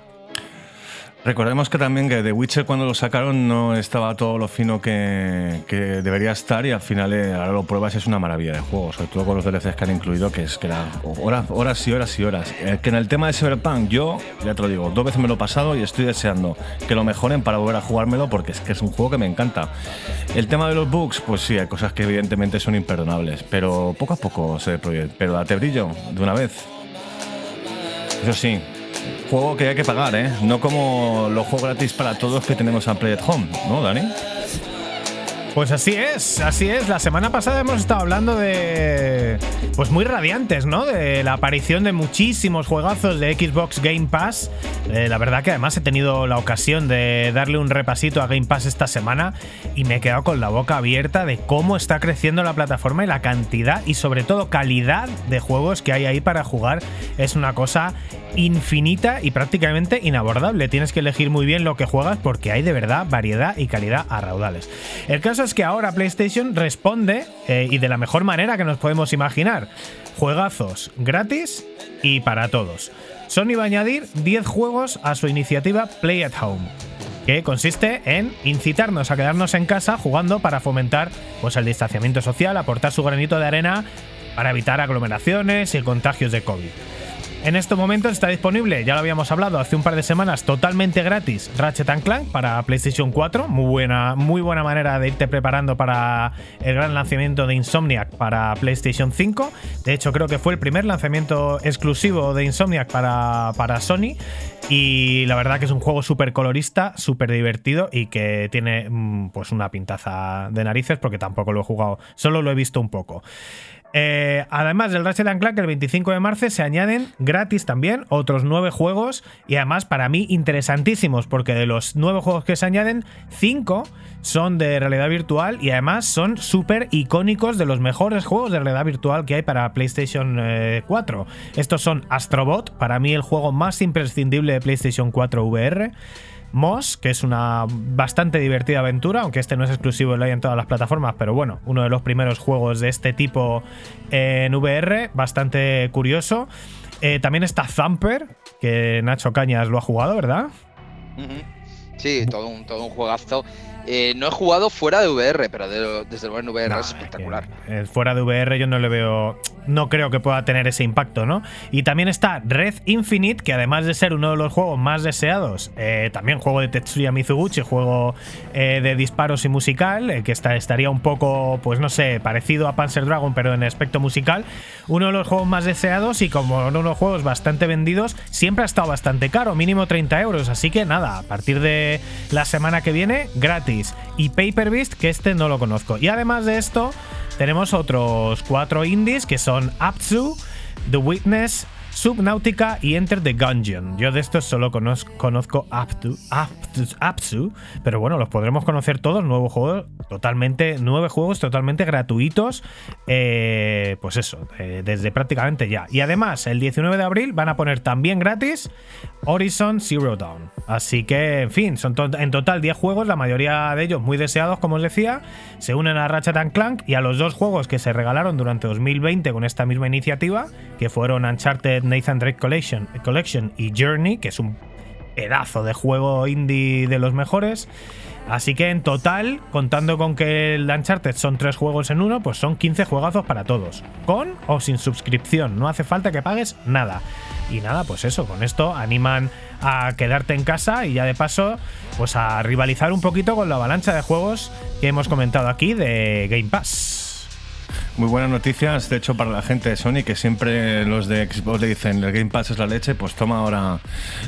S2: Recordemos que también que The Witcher cuando lo sacaron no estaba todo lo fino que, que debería estar y al final eh, ahora lo pruebas es una maravilla de juego, sobre todo con los DLCs que han incluido, que es que era horas, horas y horas y horas. Eh, que en el tema de Cyberpunk yo, ya te lo digo, dos veces me lo he pasado y estoy deseando que lo mejoren para volver a jugármelo porque es que es un juego que me encanta. El tema de los bugs, pues sí, hay cosas que evidentemente son imperdonables, pero poco a poco se proyecta. Pero date brillo de una vez. Eso sí, juego que hay que pagar, ¿eh? No como los juegos gratis para todos que tenemos a Play at Home, ¿no, Dani?
S1: Pues así es, así es. La semana pasada hemos estado hablando de. Pues muy radiantes, ¿no? De la aparición de muchísimos juegazos de Xbox Game Pass. Eh, la verdad que además he tenido la ocasión de darle un repasito a Game Pass esta semana y me he quedado con la boca abierta de cómo está creciendo la plataforma y la cantidad y sobre todo calidad de juegos que hay ahí para jugar. Es una cosa infinita y prácticamente inabordable. Tienes que elegir muy bien lo que juegas porque hay de verdad variedad y calidad a raudales. El caso es que ahora PlayStation responde eh, y de la mejor manera que nos podemos imaginar. Juegazos gratis y para todos. Sony va a añadir 10 juegos a su iniciativa Play at Home que consiste en incitarnos a quedarnos en casa jugando para fomentar pues, el distanciamiento social, aportar su granito de arena para evitar aglomeraciones y contagios de COVID. En estos momentos está disponible, ya lo habíamos hablado hace un par de semanas, totalmente gratis Ratchet Clank para PlayStation 4. Muy buena, muy buena manera de irte preparando para el gran lanzamiento de Insomniac para PlayStation 5. De hecho, creo que fue el primer lanzamiento exclusivo de Insomniac para, para Sony. Y la verdad que es un juego súper colorista, súper divertido y que tiene mm, pues una pintaza de narices porque tampoco lo he jugado, solo lo he visto un poco. Eh, además del Ratchet Clank, el 25 de marzo se añaden gratis también otros nueve juegos y además para mí interesantísimos porque de los nueve juegos que se añaden, cinco son de realidad virtual y además son súper icónicos de los mejores juegos de realidad virtual que hay para PlayStation eh, 4. Estos son Astrobot, para mí el juego más imprescindible de PlayStation 4 VR. Moss, que es una bastante divertida aventura, aunque este no es exclusivo, lo hay en todas las plataformas, pero bueno, uno de los primeros juegos de este tipo en VR, bastante curioso. Eh, también está Thumper, que Nacho Cañas lo ha jugado, ¿verdad?
S4: Sí, todo un, todo un juegazo. Eh, no he jugado fuera de VR, pero de- desde luego en VR es espectacular.
S1: eh, fuera de VR yo no le veo. No creo que pueda tener ese impacto, ¿no? Y también está Red Infinite, que además de ser uno de los juegos más deseados, eh, también juego de Tetsuya Mizuguchi, juego eh, de disparos y musical, que está, estaría un poco, pues no sé, parecido a Panzer Dragon, pero en aspecto musical. Uno de los juegos más deseados y como uno de los juegos bastante vendidos, siempre ha estado bastante caro, mínimo 30 euros. Así que nada, a partir de la semana que viene, gratis. Y Paper Beast, que este no lo conozco. Y además de esto, tenemos otros cuatro indies que son Apsu, The Witness, Subnautica y Enter the Gungeon. Yo de estos solo conoz- conozco Aptu, Aptu- Apsu, pero bueno, los podremos conocer todos. Nuevo juego, totalmente, nueve juegos totalmente gratuitos. eh, pues eso, eh, desde prácticamente ya. Y además, el 19 de abril van a poner también gratis Horizon Zero Dawn. Así que, en fin, son en total 10 juegos, la mayoría de ellos muy deseados, como os decía. Se unen a Ratchet Clank y a los dos juegos que se regalaron durante 2020 con esta misma iniciativa, que fueron Uncharted Nathan Drake Collection, Collection y Journey, que es un pedazo de juego indie de los mejores. Así que en total, contando con que el Uncharted son tres juegos en uno, pues son 15 juegazos para todos. Con o sin suscripción, no hace falta que pagues nada. Y nada, pues eso, con esto animan a quedarte en casa y ya de paso, pues a rivalizar un poquito con la avalancha de juegos que hemos comentado aquí de Game Pass.
S2: Muy buenas noticias, de hecho, para la gente de Sony, que siempre los de Xbox le dicen el Game Pass es la leche, pues toma ahora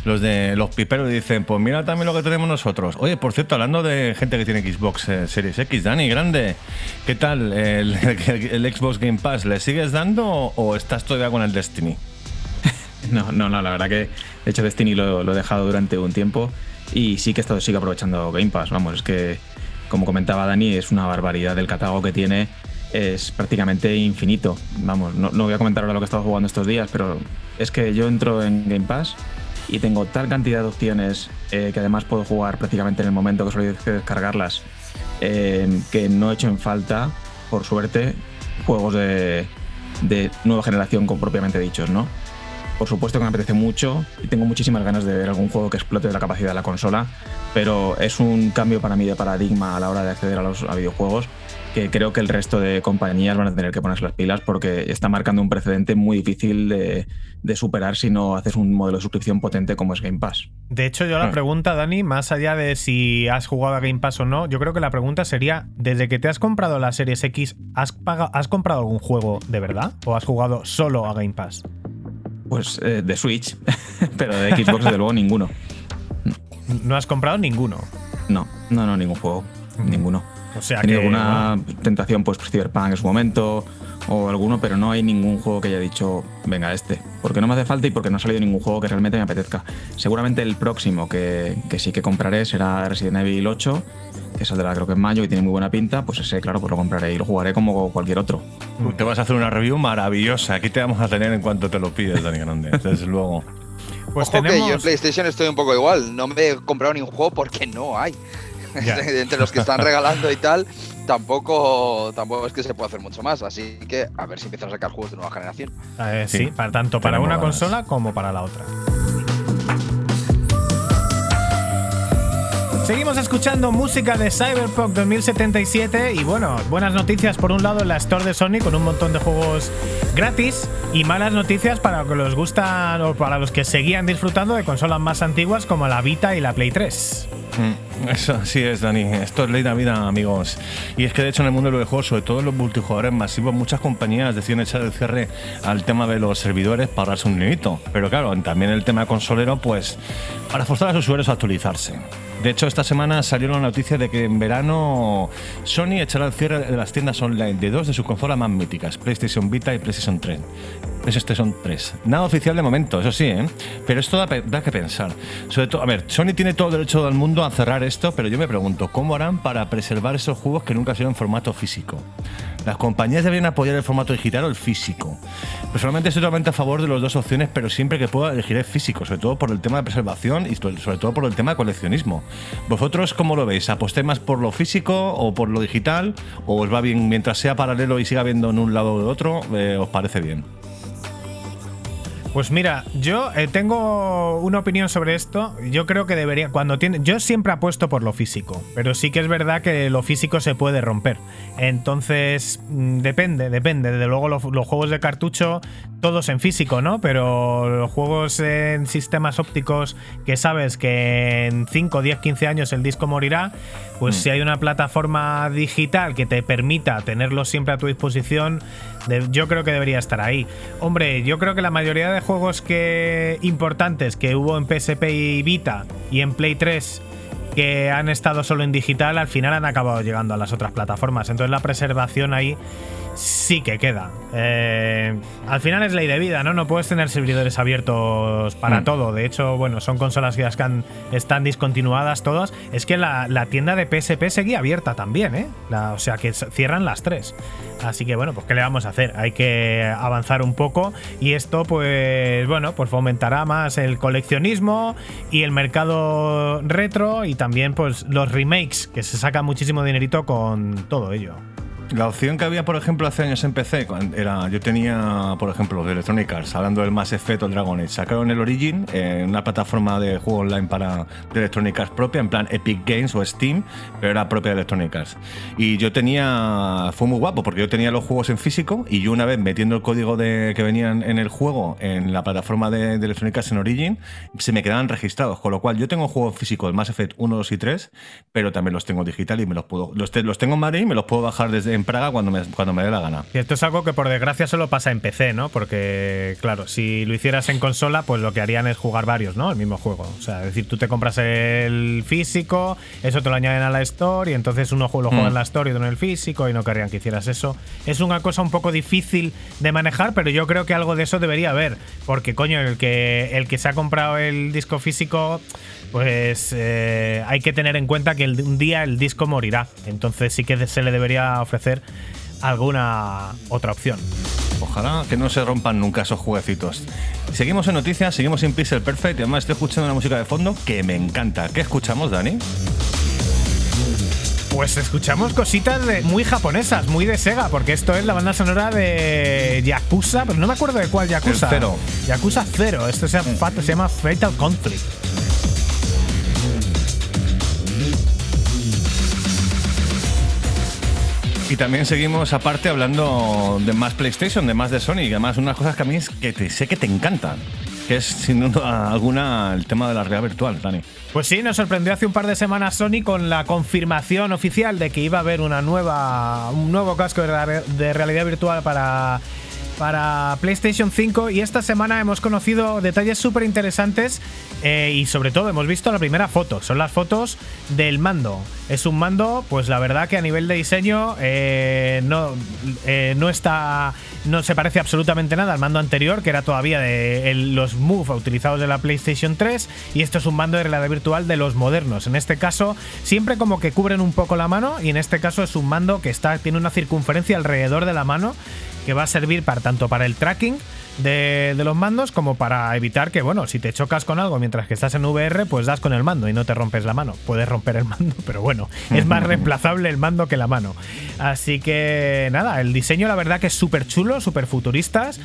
S2: los de los piperos y dicen, pues mira también lo que tenemos nosotros. Oye, por cierto, hablando de gente que tiene Xbox eh, Series X, Dani, grande, ¿qué tal el, <laughs> el- el Xbox Game Pass? ¿Le sigues dando o, estás todavía con el Destiny?
S3: No, no, no, la verdad que de hecho Destiny lo, he dejado durante un tiempo y sí que he estado sigue aprovechando Game Pass. Vamos, es que como comentaba Dani, es una barbaridad el catálogo que tiene, es prácticamente infinito. Vamos, no, no voy a comentar ahora lo que he estado jugando estos días, pero es que yo entro en Game Pass y tengo tal cantidad de opciones eh, que además puedo jugar prácticamente en el momento que que descargarlas, eh, que no he hecho en falta, por suerte, juegos de, de nueva generación con propiamente dichos, ¿no? Por supuesto que me apetece mucho y tengo muchísimas ganas de ver algún juego que explote la capacidad de la consola, pero es un cambio para mí de paradigma a la hora de acceder a los a videojuegos que creo que el resto de compañías van a tener que ponerse las pilas porque está marcando un precedente muy difícil de, de superar si no haces un modelo de suscripción potente como es Game Pass.
S1: De hecho, yo la
S2: Ah.
S1: pregunta, Dani, más allá de si has jugado a Game Pass o no, yo creo que la pregunta sería, desde que te has comprado la Series X, ¿has, paga- ¿has comprado algún juego de verdad? ¿O has jugado solo a Game Pass?
S3: Pues eh, de Switch, <laughs> pero de Xbox desde luego ninguno.
S1: No has comprado ninguno.
S3: No, no, no, ningún juego, ninguno.
S1: O sea
S3: He tenido
S1: que...
S3: alguna tentación, pues Cyberpunk en su momento o alguno, pero no hay ningún juego que haya dicho, venga, este. Porque no me hace falta y porque no ha salido ningún juego que realmente me apetezca. Seguramente el próximo que, que sí que compraré será Resident Evil 8, que saldrá creo que en mayo y tiene muy buena pinta. Pues ese, claro, pues lo compraré y lo jugaré como cualquier otro.
S2: Te vas a hacer una review maravillosa. Aquí te vamos a tener en cuanto te lo pides, Dani Grande, <laughs> desde luego.
S1: Pues
S4: Ojo que yo en
S1: tenemos...
S4: PlayStation estoy un poco igual. No me he comprado ningún juego porque no hay. <laughs> Entre los que están regalando y tal, tampoco, tampoco es que se pueda hacer mucho más. Así que a ver si empiezan a sacar juegos de nueva generación.
S1: Eh, sí,
S2: Sí.
S1: para, tanto para
S2: Tenemos
S1: una
S2: ganas.
S1: consola como para la otra. Seguimos escuchando música de Cyberpunk 2077 y bueno, buenas noticias por un lado en la Store de Sony con un montón de juegos gratis y malas noticias para los que les gustan o para los que seguían disfrutando de consolas más antiguas como la Vita y la Play 3.
S2: Mm, Eso así es, Dani. Esto es ley de la vida, amigos. Y es que de hecho en el mundo de los videojuegos, sobre todo los multijugadores masivos, muchas compañías deciden echar el cierre al tema de los servidores para ahorrarse un dinerito. Pero claro, también el tema consolero, pues para forzar a los usuarios a actualizarse. De hecho, esta semana salió la noticia de que en verano Sony echará el cierre de las tiendas online de dos de sus consolas más míticas, PlayStation Vita y PlayStation 3. PlayStation 3. Nada oficial de momento, eso sí, ¿eh? Pero esto da, da que pensar. Sobre todo, a ver, Sony tiene todo el derecho del mundo a cerrar esto, pero yo me pregunto, ¿cómo harán para preservar esos juegos que nunca sido en formato físico? Las compañías deberían apoyar el formato digital o el físico. Personalmente estoy totalmente a favor de las dos opciones, pero siempre que pueda elegir el físico, sobre todo por el tema de preservación y sobre todo por el tema de coleccionismo. ¿Vosotros cómo lo veis? ¿Apostéis más por lo físico o por lo digital? ¿O os va bien mientras sea paralelo y siga viendo en un lado o de otro? eh, ¿Os parece bien?
S1: Pues mira, yo eh, tengo una opinión sobre esto. Yo creo que debería, cuando tiene, yo siempre apuesto por lo físico, pero sí que es verdad que lo físico se puede romper. Entonces mm, depende, depende. Desde luego los, los juegos de cartucho todos en físico, ¿no? Pero los juegos en sistemas ópticos que sabes que en 5, 10, 15 años el disco morirá, pues si hay una plataforma digital que te permita tenerlo siempre a tu disposición, de- yo creo que debería estar ahí. Hombre, yo creo que la mayoría de juegos que importantes que hubo en PSP y Vita y en Play 3 que han estado solo en digital, al final han acabado llegando a las otras plataformas. Entonces la preservación ahí sí que queda. Eh, al final es ley de vida, ¿no? No puedes tener servidores abiertos para
S2: Mm.
S1: todo. De hecho, bueno, son consolas que están, están discontinuadas todas. Es que la, la tienda de PSP seguía abierta también, ¿eh? La- o sea que cierran las tres. Así que bueno, pues ¿qué le vamos a hacer? Hay que avanzar un poco y esto pues bueno, pues fomentará más el coleccionismo y el mercado retro y también pues los remakes, que se saca muchísimo dinerito con todo ello.
S2: La opción que había, por ejemplo, hace años en PC, era, yo tenía, por ejemplo, de Electronic Arts, hablando del Mass Effect o Dragon Age, sacaron el Origin, eh, una plataforma de juego online para de Electronic Arts propia, en plan Epic Games o Steam, pero era propia de Electronic Arts. Y yo tenía, fue muy guapo, porque yo tenía los juegos en físico y yo una vez metiendo el código de, que venían en el juego en la plataforma de, de Electronic Arts en Origin, se me quedaban registrados, con lo cual yo tengo juegos físicos, el Mass Effect 1, 2 y 3, pero también los tengo digital y me los puedo, los, los tengo en Madrid y me los puedo bajar desde en en Praga cuando me, cuando me dé la gana.
S1: Y esto es algo que por desgracia solo pasa en PC, ¿no? Porque, claro, si lo hicieras en consola, pues lo que harían es jugar varios, ¿no? El mismo juego. O sea, es decir, tú te compras el físico, eso te lo añaden a la Store y entonces uno lo juega
S2: Mm.
S1: en la Store y otro en el físico y no querrían que hicieras eso. Es una cosa un poco difícil de manejar, pero yo creo que algo de eso debería haber. Porque, coño, el que, el que se ha comprado el disco físico, pues eh, hay que tener en cuenta que el- un día el disco morirá. Entonces sí que se le debería ofrecer alguna otra opción.
S2: Ojalá que no se rompan nunca esos jueguecitos. Seguimos en noticias, seguimos en Pixel Perfect y además estoy escuchando una música de fondo que me encanta. ¿Qué escuchamos, Dani?
S1: Pues escuchamos cositas de- muy japonesas, muy de Sega, porque esto es la banda sonora de Yakuza, pero no me acuerdo de cuál Yakuza.
S2: El Cero.
S1: Yakuza 0, esto se, se llama Fatal Conflict.
S2: Y también seguimos aparte hablando de más PlayStation, de más de Sony, y además unas cosas que a mí es que te- sé que te encantan, que es sin duda alguna el tema de la realidad virtual, Dani.
S1: Pues sí, nos sorprendió hace un par de semanas Sony con la confirmación oficial de que iba a haber una nueva, un nuevo casco de, realidad virtual para, para PlayStation 5 y esta semana hemos conocido detalles súper interesantes eh, y sobre todo hemos visto la primera foto, son las fotos del mando. Es un mando, pues la verdad que a nivel de diseño eh, no, eh, no está, no se parece absolutamente nada al mando anterior, que era todavía de los Move utilizados de la PlayStation 3, y esto es un mando de realidad virtual de los modernos. En este caso, siempre como que cubren un poco la mano, y en este caso es un mando que está, tiene una circunferencia alrededor de la mano que va a servir para tanto para el tracking de, de los mandos como para evitar que, bueno, si te chocas con algo mientras que estás en VR, pues das con el mando y no te rompes la mano. Puedes romper el mando, pero bueno, es más <laughs> reemplazable el mando que la mano. Así que nada, el diseño la verdad que es súper chulo, súper futuristas.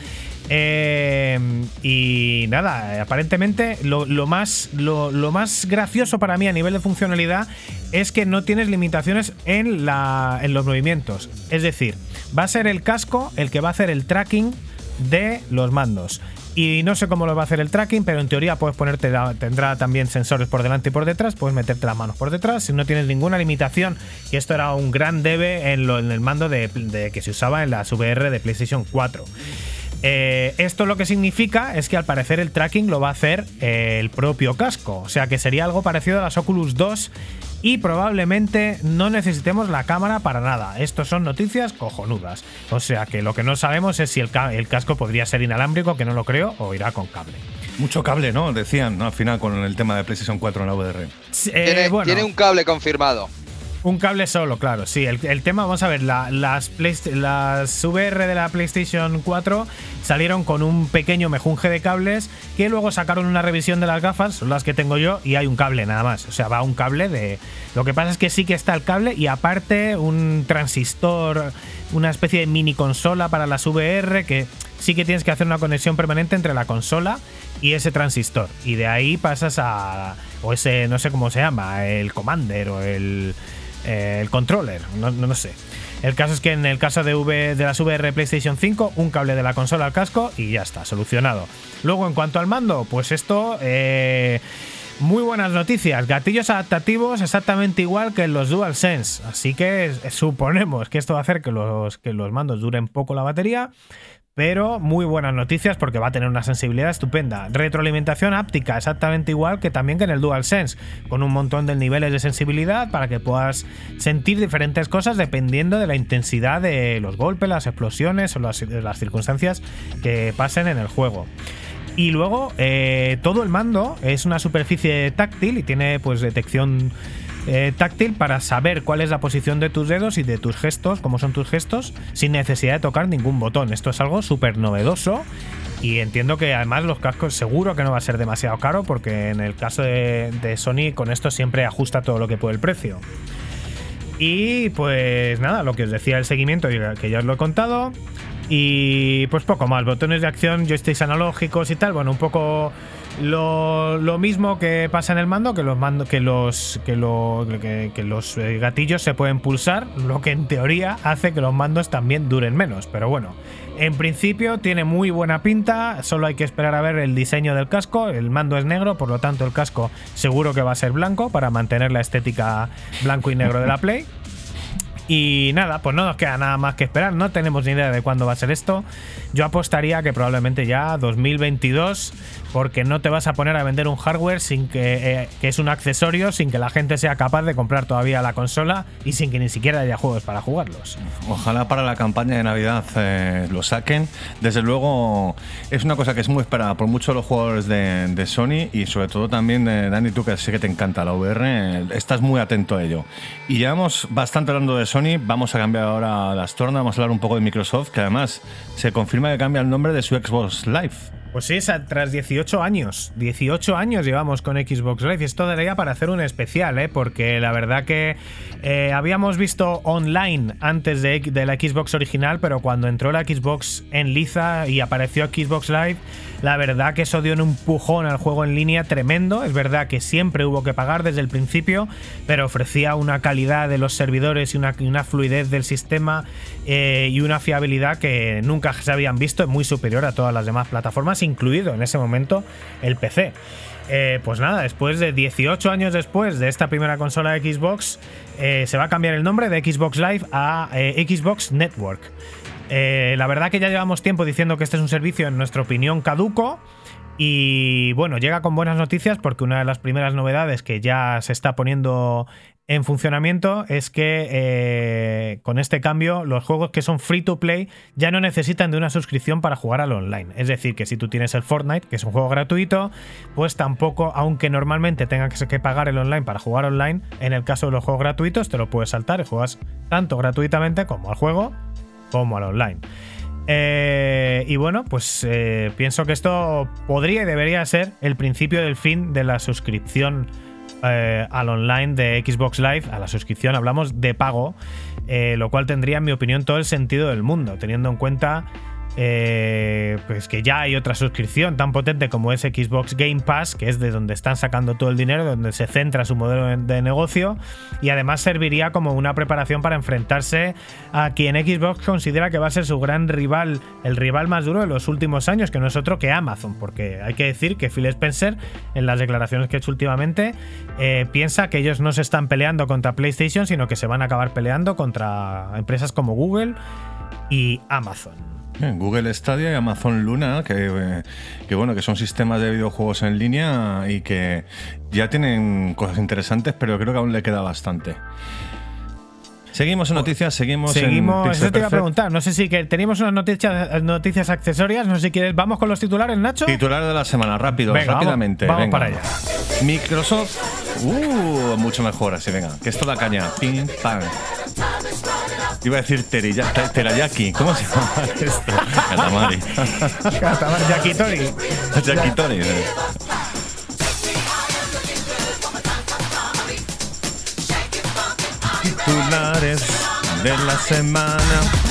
S1: Eh, y nada, aparentemente lo, lo más, lo, lo más gracioso para mí a nivel de funcionalidad es que no tienes limitaciones en, la, en los movimientos. Es decir, va a ser el casco el que va a hacer el tracking de los mandos. Y no sé cómo lo va a hacer el tracking, pero en teoría puedes ponerte, tendrá también sensores por delante y por detrás, puedes meterte las manos por detrás, si no tienes ninguna limitación. Y esto era un gran debe en, lo- en el mando de, que se usaba en las VR de PlayStation 4. Eh, esto lo que significa es que al parecer el tracking lo va a hacer eh, el propio casco, o sea que sería algo parecido a las Oculus 2 y probablemente no necesitemos la cámara para nada. Estos son noticias cojonudas. O sea que lo que no sabemos es si el, ca- el casco podría ser inalámbrico, que no lo creo, o irá con cable.
S2: Mucho cable, ¿no? Decían ¿no? al final con el tema de PlayStation 4 en la VR.
S1: Eh,
S4: tiene,
S1: bueno.
S4: tiene un cable confirmado.
S1: Un cable solo, claro. Sí, el, el tema, vamos a ver, la- las, las VR de la PlayStation 4 salieron con un pequeño mejunje de cables que luego sacaron una revisión de las gafas, son las que tengo yo, y hay un cable nada más. O sea, va un cable de... Lo que pasa es que sí que está el cable y aparte un transistor, una especie de mini consola para las VR que sí que tienes que hacer una conexión permanente entre la consola y ese transistor. Y de ahí pasas a... o ese, no sé cómo se llama, el Commander o el eh, el controller, no, no, sé. El caso es que en el caso de, V, de las VR PlayStation 5, un cable de la consola al casco y ya está, solucionado. Luego, en cuanto al mando, pues esto. eh, muy buenas noticias, gatillos adaptativos exactamente igual que en los DualSense, así que suponemos que esto va a hacer que los, que los mandos duren poco la batería, pero muy buenas noticias porque va a tener una sensibilidad estupenda. Retroalimentación áptica, exactamente igual que también en el DualSense, con un montón de niveles de sensibilidad para que puedas sentir diferentes cosas dependiendo de la intensidad de los golpes, las explosiones o las, las circunstancias que pasen en el juego. Y luego eh, todo el mando es una superficie táctil y tiene pues detección eh, táctil para saber cuál es la posición de tus dedos y de tus gestos, cómo son tus gestos, sin necesidad de tocar ningún botón. Esto es algo súper novedoso y entiendo que además los cascos seguro que no va a ser demasiado caro porque en el caso de, de Sony con esto siempre ajusta todo lo que puede el precio. Y pues nada, lo que os decía el seguimiento, que ya os lo he contado. Y pues poco más, botones de acción, joysticks analógicos y tal. Bueno, un poco lo, lo mismo que pasa en el mando, que los mando, que los que, lo- que- que los eh, gatillos se pueden pulsar, lo que en teoría hace que los mandos también duren menos. Pero bueno, en principio tiene muy buena pinta, solo hay que esperar a ver el diseño del casco. El mando es negro, por lo tanto el casco seguro que va a ser blanco para mantener la estética blanco y negro de la <laughs> Play. Y nada, pues no nos queda nada más que esperar. No tenemos ni idea de cuándo va a ser esto. Yo apostaría que probablemente ya 2022, porque no te vas a poner a vender un hardware sin que, eh, que es un accesorio, sin que la gente sea capaz de comprar todavía la consola y sin que ni siquiera haya juegos para jugarlos.
S2: Ojalá para la campaña de Navidad eh, lo saquen. Desde luego, es una cosa que es muy esperada por muchos de los jugadores de, de Sony y sobre todo también, eh, Dani, tú que sé que te encanta la VR, eh, estás muy atento a ello. Y llevamos bastante hablando de Sony, vamos a cambiar ahora las tornas, vamos a hablar un poco de Microsoft, que además se confirma que cambia el nombre de su Xbox Live.
S1: Pues sí, tras 18 años. 18 años llevamos con Xbox Live. Y esto daría para hacer un especial, ¿eh? Porque la verdad que eh, habíamos visto online antes de, la Xbox original, pero cuando entró la Xbox en liza y apareció Xbox Live, la verdad que eso dio un empujón al juego en línea tremendo. Es verdad que siempre hubo que pagar desde el principio, pero ofrecía una calidad de los servidores y una, y una fluidez del sistema eh, y una fiabilidad que nunca se habían visto, muy superior a todas las demás plataformas, incluido en ese momento el PC. Eh, pues nada, después de 18 años después de esta primera consola de Xbox, eh, se va a cambiar el nombre de Xbox Live a eh, Xbox Network. La verdad que ya llevamos tiempo diciendo que este es un servicio, en nuestra opinión, caduco. Y bueno, llega con buenas noticias porque una de las primeras novedades que ya se está poniendo en funcionamiento es que eh, con este cambio los juegos que son free to play ya no necesitan de una suscripción para jugar al online. Es decir, que si tú tienes el Fortnite, que es un juego gratuito, pues tampoco, aunque normalmente tengas que pagar el online para jugar online, en el caso de los juegos gratuitos te lo puedes saltar y juegas tanto gratuitamente como al juego como al online. Eh, y bueno, pues eh, pienso que esto podría y debería ser el principio del fin de la suscripción eh, al online de Xbox Live. A la suscripción hablamos de pago, eh, lo cual tendría, en mi opinión, todo el sentido del mundo, teniendo en cuenta eh, pues que ya hay otra suscripción tan potente como es Xbox Game Pass, que es de donde están sacando todo el dinero, donde se centra su modelo de- negocio, y además serviría como una preparación para enfrentarse a quien Xbox considera que va a ser su gran rival, el rival más duro de los últimos años, que no es otro que Amazon, porque hay que decir que Phil Spencer, en las declaraciones que ha hecho últimamente, eh, piensa que ellos no se están peleando contra PlayStation, sino que se van a acabar peleando contra empresas como Google y Amazon.
S2: Google Stadia y Amazon Luna, que, eh, que bueno, que son sistemas de videojuegos en línea y que ya tienen cosas interesantes, pero creo que aún le queda bastante. Seguimos en noticias, seguimos, en
S1: Seguimos,
S2: Pixel
S1: eso te iba a preguntar. No sé si que teníamos unas noticias, noticias accesorias. No sé si quieres. Vamos con los titulares, Nacho.
S2: Titular de la semana, rápido,
S1: Venga, vamos-
S2: rápidamente.
S1: vamos
S2: venga.
S1: para allá.
S2: Microsoft. Uh, mucho mejor así, venga. Que esto da caña. Pim, pam. Iba a decir terilla- te- terayaki. ¿Cómo se llama esto? Katamari.
S1: Catamar Yakitori.
S2: Yakitori. eh. Titulares de la semana.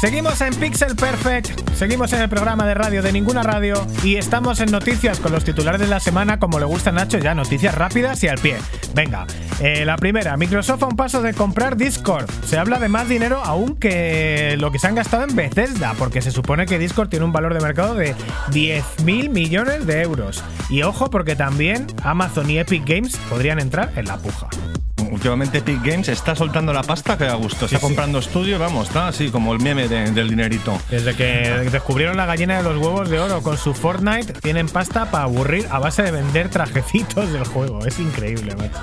S1: Seguimos en Pixel Perfect, seguimos en el programa de radio de ninguna radio y estamos en noticias con los titulares de la semana como le gusta a Nacho, ya noticias rápidas y al pie. Venga, eh, la primera, Microsoft a un paso de comprar Discord. Se habla de más dinero aún que lo que se han gastado en Bethesda, porque se supone que Discord tiene un valor de mercado de 10 mil millones de euros. Y ojo, porque también Amazon y Epic Games podrían entrar en la puja.
S2: Últimamente Epic Games está soltando la pasta que a gusto. Está
S1: sí.
S2: comprando estudio, vamos, está así como el meme de- del dinerito.
S1: Desde que descubrieron la gallina de los huevos de oro con su Fortnite, tienen pasta para aburrir a base de vender trajecitos del juego. Es increíble, macho.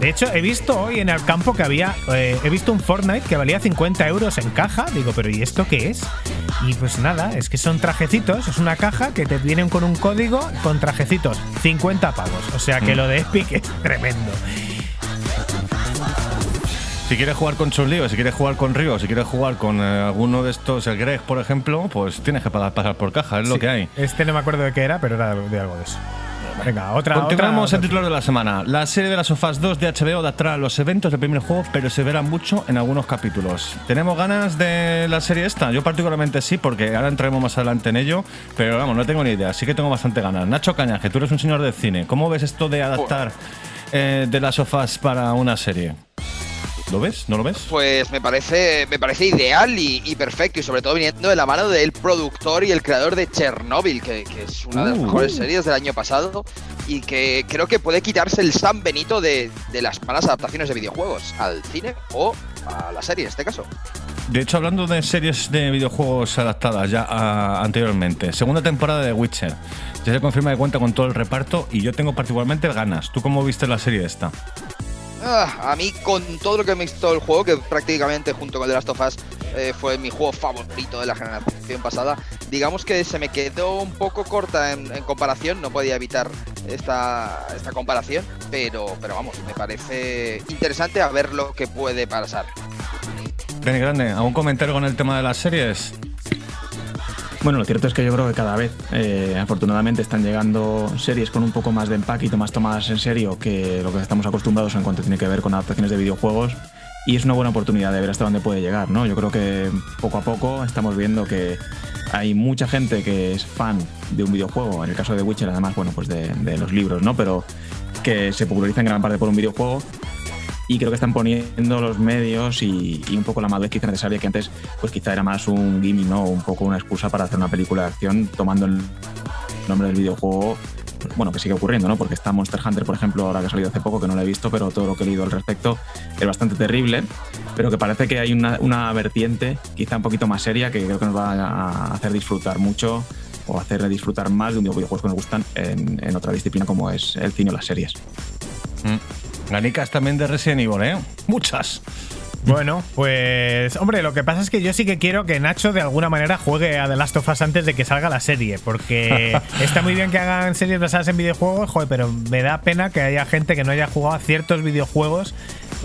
S1: De hecho, he visto hoy en el campo que había. eh, he visto un Fortnite que valía 50 euros en caja. Digo, ¿pero y esto qué es? Y pues nada, es que son trajecitos. Es una caja que te vienen con un código con trajecitos. 50 pavos. O sea que lo de Epic es tremendo.
S2: Si quieres jugar con Chun-Li si quieres jugar con Ryo, si quieres jugar con eh, alguno de estos, el Greg, por ejemplo, pues tienes que pagar, pasar por caja, es lo que hay.
S1: Este no me acuerdo de qué era, pero era de algo de eso. Venga, otra.
S2: Continuamos
S1: otra,
S2: el titular de la semana. La serie de las sofás 2 de HBO adaptará los eventos del primer juego, pero se verá mucho en algunos capítulos. ¿Tenemos ganas de la serie esta? Yo particularmente sí, porque ahora entraremos más adelante en ello, pero vamos, no tengo ni idea, sí que tengo bastante ganas. Nacho Cañaje, tú eres un señor del cine, ¿cómo ves esto de adaptar eh, de las sofás para una serie? ¿Lo ves? ¿No lo ves?
S4: Pues me parece, me parece ideal y, y perfecto, y sobre todo viniendo de la mano del productor y el creador de Chernobyl, que, que es una de las
S2: Uh.
S4: mejores series del año pasado, y que creo que puede quitarse el San Benito de, de las malas adaptaciones de videojuegos al cine o a la serie en este caso.
S2: De hecho, hablando de series de videojuegos adaptadas ya ah, anteriormente, segunda temporada de Witcher. Ya se confirma que cuenta con todo el reparto y yo tengo particularmente ganas. ¿Tú cómo viste la serie esta?
S4: Ah, a mí, con todo lo que me visto el juego, que prácticamente junto con The Last of Us eh, fue mi juego favorito de la generación pasada, digamos que se me quedó un poco corta en, en comparación, no podía evitar esta, esta comparación, pero, pero vamos, me parece interesante a ver lo que puede pasar.
S2: Benny Grande, ¿algún comentario con el tema de las series?
S3: Bueno, lo cierto es que yo creo que cada vez, eh, afortunadamente, están llegando series con un poco más de empaque y más tomadas en serio que lo que estamos acostumbrados en cuanto tiene que ver con adaptaciones de videojuegos. Y es una buena oportunidad de ver hasta dónde puede llegar, ¿no? Yo creo que poco a poco estamos viendo que hay mucha gente que es fan de un videojuego, en el caso de Witcher, además, bueno, pues de, de los libros, ¿no? Pero que se populariza en gran parte por un videojuego y creo que están poniendo los medios y, un poco la madurez quizá necesaria que antes pues quizá era más un gimmick, ¿no? Un poco una excusa para hacer una película de acción tomando el nombre del videojuego. Bueno, que sigue ocurriendo, ¿no? Porque está Monster Hunter, por ejemplo, ahora que ha salido hace poco, que no lo he visto, pero todo lo que he leído al respecto es bastante terrible. Pero que parece que hay una, una vertiente, quizá un poquito más seria, que creo que nos va a hacer disfrutar mucho o hacer disfrutar más de un videojuego que nos gustan en, en otra disciplina como es el cine o las series.
S2: Mm. Ganicas también de Resident Evil, ¿eh? Muchas.
S1: Bueno, pues hombre, lo que pasa es que yo sí que quiero que Nacho de alguna manera juegue a The Last of Us antes de que salga la serie, porque <laughs> está muy bien que hagan series basadas en videojuegos, joder, pero me da pena que haya gente que no haya jugado a ciertos videojuegos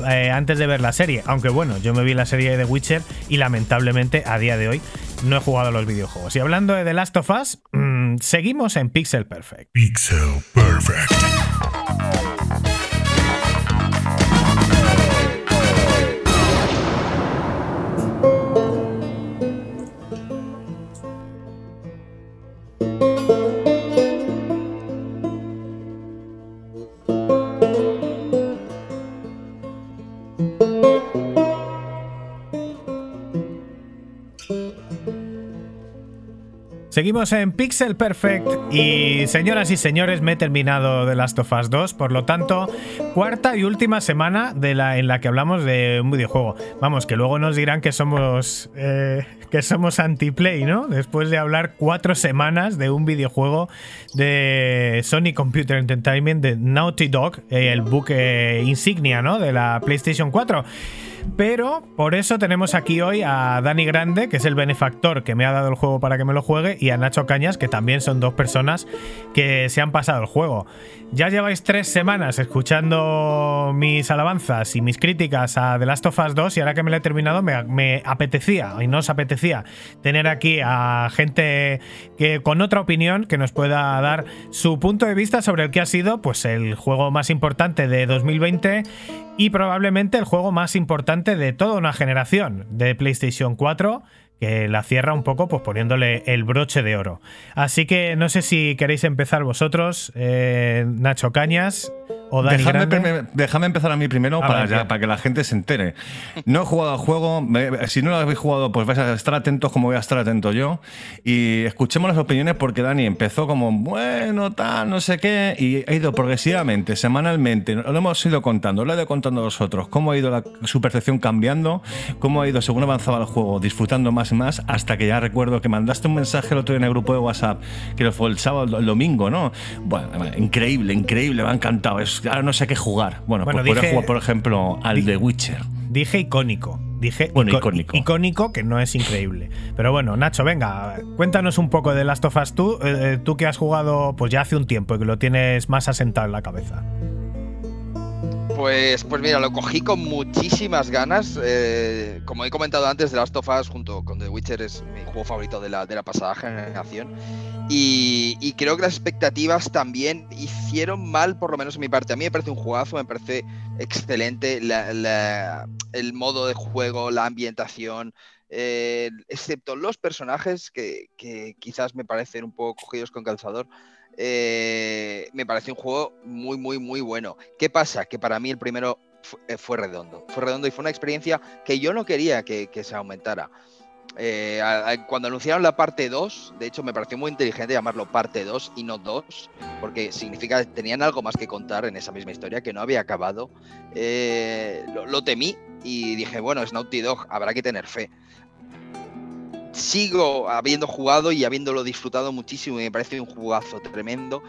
S1: eh, antes de ver la serie. Aunque bueno, yo me vi la serie de Witcher y lamentablemente a día de hoy no he jugado a los videojuegos. Y hablando de The Last of Us, mm, seguimos en Pixel Perfect.
S6: Pixel Perfect.
S1: Seguimos en Pixel Perfect y señoras y señores me he terminado The Last of Us 2, por lo tanto, cuarta y última semana de en la que hablamos de un videojuego. Vamos, que luego nos dirán que somos eh, que somos anti-play, ¿no? Después de hablar cuatro semanas de un videojuego de Sony Computer Entertainment de Naughty Dog, eh, el buque insignia, ¿no? De la PlayStation 4. Pero por eso tenemos aquí hoy a Dani Grande, que es el benefactor que me ha dado el juego para que me lo juegue, y a Nacho Cañas, que también son dos personas que se han pasado el juego. Ya lleváis tres semanas escuchando mis alabanzas y mis críticas a The Last of Us 2 y ahora que me lo he terminado me, apetecía, y no os apetecía, tener aquí a gente que con otra opinión que nos pueda dar su punto de vista sobre el que ha sido pues el juego más importante de 2020 y probablemente el juego más importante de toda una generación de PlayStation 4 que la cierra un poco pues poniéndole el broche de oro. Así que no sé si queréis empezar vosotros, eh, Nacho Cañas o Dani
S2: déjame empezar a mí primero
S1: Ah,
S2: para, ya- que la gente se entere. No he jugado al juego. me- Si no lo habéis jugado, pues vais a estar atentos como voy a estar atento yo. Y escuchemos las opiniones porque Dani empezó como, bueno, tal, no sé qué. Y ha ido progresivamente, semanalmente. Lo hemos ido contando, lo he ido contando a vosotros. Cómo ha ido la- su percepción cambiando, cómo ha ido según avanzaba el juego, disfrutando más y más. Hasta que ya recuerdo que mandaste un mensaje el otro día en el grupo de WhatsApp, que fue el sábado, el domingo, ¿no? Bueno, increíble, increíble, me ha encantado. Es, ahora no sé qué jugar. Bueno,
S1: Bueno,
S2: pues
S1: dije-
S2: jugar, por ejemplo, al de Witcher.
S1: Dije icónico. Dije
S2: Bueno,
S1: ico-
S2: icónico.
S1: icónico, que no es increíble. Pero bueno, Nacho, venga, cuéntanos un poco de Last of Us tú, eh, tú que has jugado pues ya hace un tiempo y que lo tienes más asentado en la cabeza.
S4: Pues, pues mira, lo cogí con muchísimas ganas. eh, como he comentado antes, The Last of Us junto con The Witcher es mi juego favorito de la, de la pasada generación. Y, creo que las expectativas también hicieron mal, por lo menos en mi parte. A mí me parece un juegazo, me parece excelente el modo de juego, la ambientación, eh, excepto los personajes que quizás me parecen un poco cogidos con calzador. Eh, me parece un juego muy, muy, muy bueno. ¿Qué pasa? Que para mí el primero eh, fue redondo. Fue redondo y fue una experiencia que yo no quería que, se aumentara. Eh, cuando anunciaron la parte 2, de hecho me pareció muy inteligente llamarlo parte 2 y no 2, porque significa que tenían algo más que contar en esa misma historia que no había acabado. Lo, temí y dije, bueno, es Dog, habrá que tener fe. Sigo habiendo jugado y habiéndolo disfrutado muchísimo y me parece un jugazo tremendo.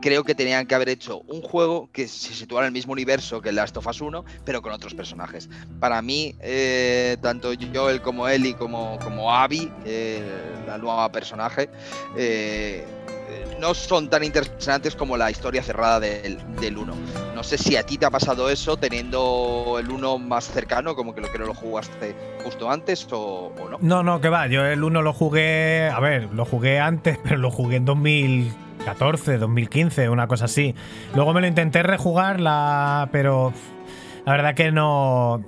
S4: Creo que tenían que haber hecho un juego que se situara en el mismo universo que Last of Us 1, pero con otros personajes. Para mí, eh, tanto Joel como Ellie como, como Abby, eh, la nueva personaje, eh, no son tan interesantes como la historia cerrada del, del 1. No sé si a ti te ha pasado eso teniendo el 1 más cercano, como que lo que no lo jugaste justo antes o, o no.
S1: No, no, que va. Yo el 1 lo jugué. A ver, lo jugué antes, <laughs> pero lo jugué en 2014, 2015, una cosa así. Luego me lo intenté rejugar, la, pero. La verdad que no.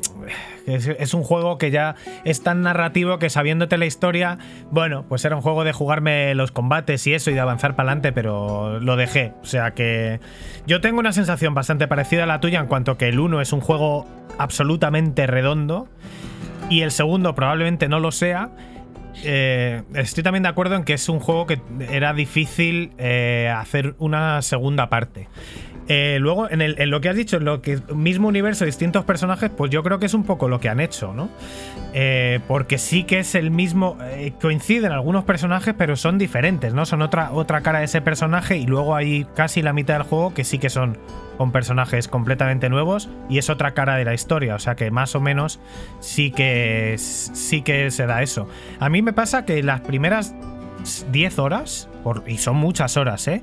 S1: Es, un juego que ya es tan narrativo que sabiéndote la historia, bueno, pues era un juego de jugarme los combates y eso y de avanzar para adelante, pero lo dejé. O sea que yo tengo una sensación bastante parecida a la tuya en cuanto que el 1 es un juego absolutamente redondo y el segundo probablemente no lo sea. Eh, estoy también de acuerdo en que es un juego que era difícil eh, hacer una segunda parte. Eh, luego, en, el- lo que has dicho, en lo que mismo universo, distintos personajes, pues yo creo que es un poco lo que han hecho, ¿no? Eh, porque sí que es el mismo. eh, coinciden algunos personajes, pero son diferentes, ¿no? Son otra, otra cara de ese personaje y luego hay casi la mitad del juego que sí que son con personajes completamente nuevos y es otra cara de la historia. O sea que más o menos sí que, sí que se da eso. A mí me pasa que las primeras 10 horas, y son muchas horas, ¿eh?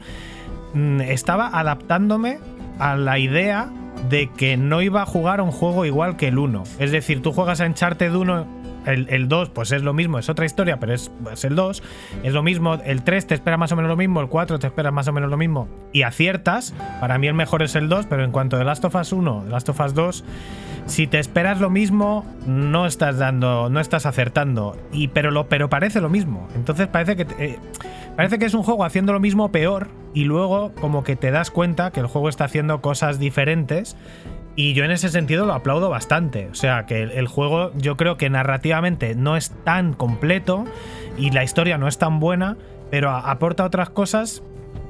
S1: Mm, estaba adaptándome a la idea de que no iba a jugar un juego igual que el 1. Es decir, tú juegas a Uncharted 1, el, el 2 pues es lo mismo, es otra historia, pero es, el 2. Es lo mismo, el 3 te espera más o menos lo mismo, el 4 te espera más o menos lo mismo. Y aciertas, para mí el mejor es el 2, pero en cuanto a The Last of Us 1, The Last of Us 2, si te esperas lo mismo, no estás dando, no estás acertando. Y, pero, lo, pero parece lo mismo. Entonces parece que, eh, parece que es un juego haciendo lo mismo peor y luego como que te das cuenta que el juego está haciendo cosas diferentes. Y yo en ese sentido lo aplaudo bastante. O sea, que el, juego yo creo que narrativamente no es tan completo y la historia no es tan buena, pero aporta otras cosas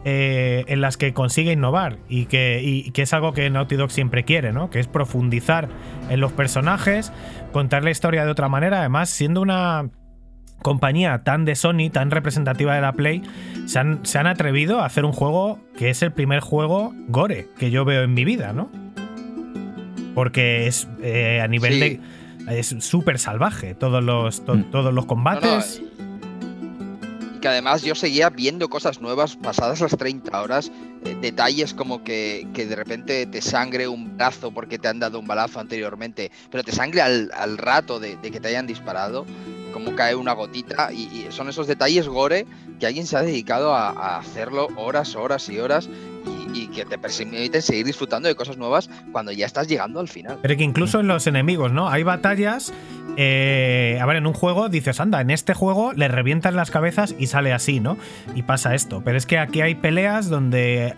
S1: eh, en las que consigue innovar y que, y que es algo que Naughty Dog siempre quiere, ¿no? Que es profundizar en los personajes, contar la historia de otra manera, además siendo una compañía tan de Sony, tan representativa de la Play, se han, se han atrevido a hacer un juego que es el primer juego gore que yo veo en mi vida, ¿no? Porque es eh, a nivel
S4: Sí.
S1: de... Es súper salvaje todos los, to-
S3: Mm.
S1: todos los
S4: No, no,
S1: combates.
S4: y que además yo seguía viendo cosas nuevas pasadas las 30 horas, eh, detalles como que, que de repente te sangre un brazo porque te han dado un balazo anteriormente, pero te sangre al, al rato de, de que te hayan disparado, como cae una gotita, y, y son esos detalles gore que alguien se ha dedicado a, a hacerlo horas, horas y horas, y, que te permiten seguir disfrutando de cosas nuevas cuando ya estás llegando al final.
S1: Pero que incluso en los enemigos, ¿no? Hay batallas. eh, a ver, en un juego dices, anda, en este juego le revientas las cabezas y sale así, ¿no? Y pasa esto. Pero es que aquí hay peleas donde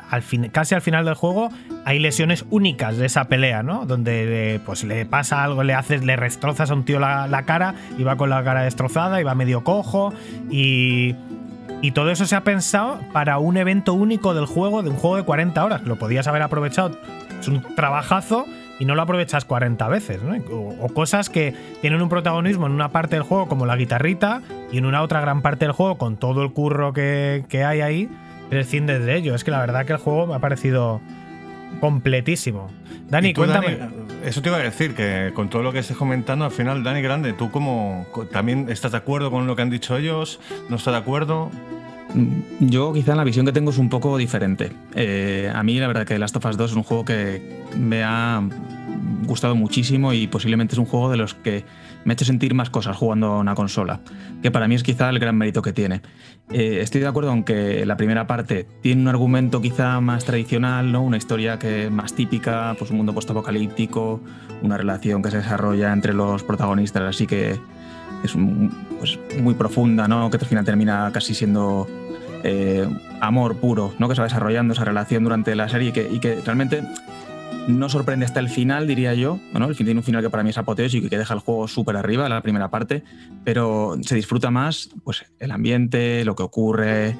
S1: casi al final del juego hay lesiones únicas de esa pelea, ¿no? Donde eh, pues le pasa algo, le haces, le destrozas a un tío la cara y va con la cara destrozada y va medio cojo. Y. Y todo eso se ha pensado para un evento único del juego, de un juego de 40 horas. Lo podías haber aprovechado. Es un trabajazo y no lo aprovechas 40 veces, ¿no? O, o cosas que tienen un protagonismo en una parte del juego como la guitarrita y en una otra gran parte del juego con todo el curro que, que hay ahí, prescindes de ello. Es que la verdad que el juego me ha parecido completísimo. Dani,
S2: tú,
S1: cuéntame.
S2: Dani, eso te iba a decir, que con todo lo que estés comentando, al final, Dani Grande, ¿tú cómo co- también estás de acuerdo con lo que han dicho ellos? ¿No estás de acuerdo?
S3: Mm, Yo quizá la visión que tengo es un poco diferente. Eh, a mí la verdad que Last of Us 2 es un juego que me ha gustado muchísimo y posiblemente es un juego de los que me ha hecho sentir más cosas jugando a una consola, que para mí es quizá el gran mérito que tiene. Eh, estoy de acuerdo en que la primera parte tiene un argumento quizá más tradicional, ¿no? una historia que más típica, pues un mundo postapocalíptico, una relación que se desarrolla entre los protagonistas, así que es pues, muy profunda, ¿no? que al final termina casi siendo eh, amor puro, ¿no? que se va desarrollando esa relación durante la serie y que, y que realmente no sorprende hasta el final, diría yo. Bueno, el fin tiene un final que para mí es apoteósico y que deja el juego súper arriba, la primera parte, pero se disfruta más pues, el ambiente, lo que ocurre,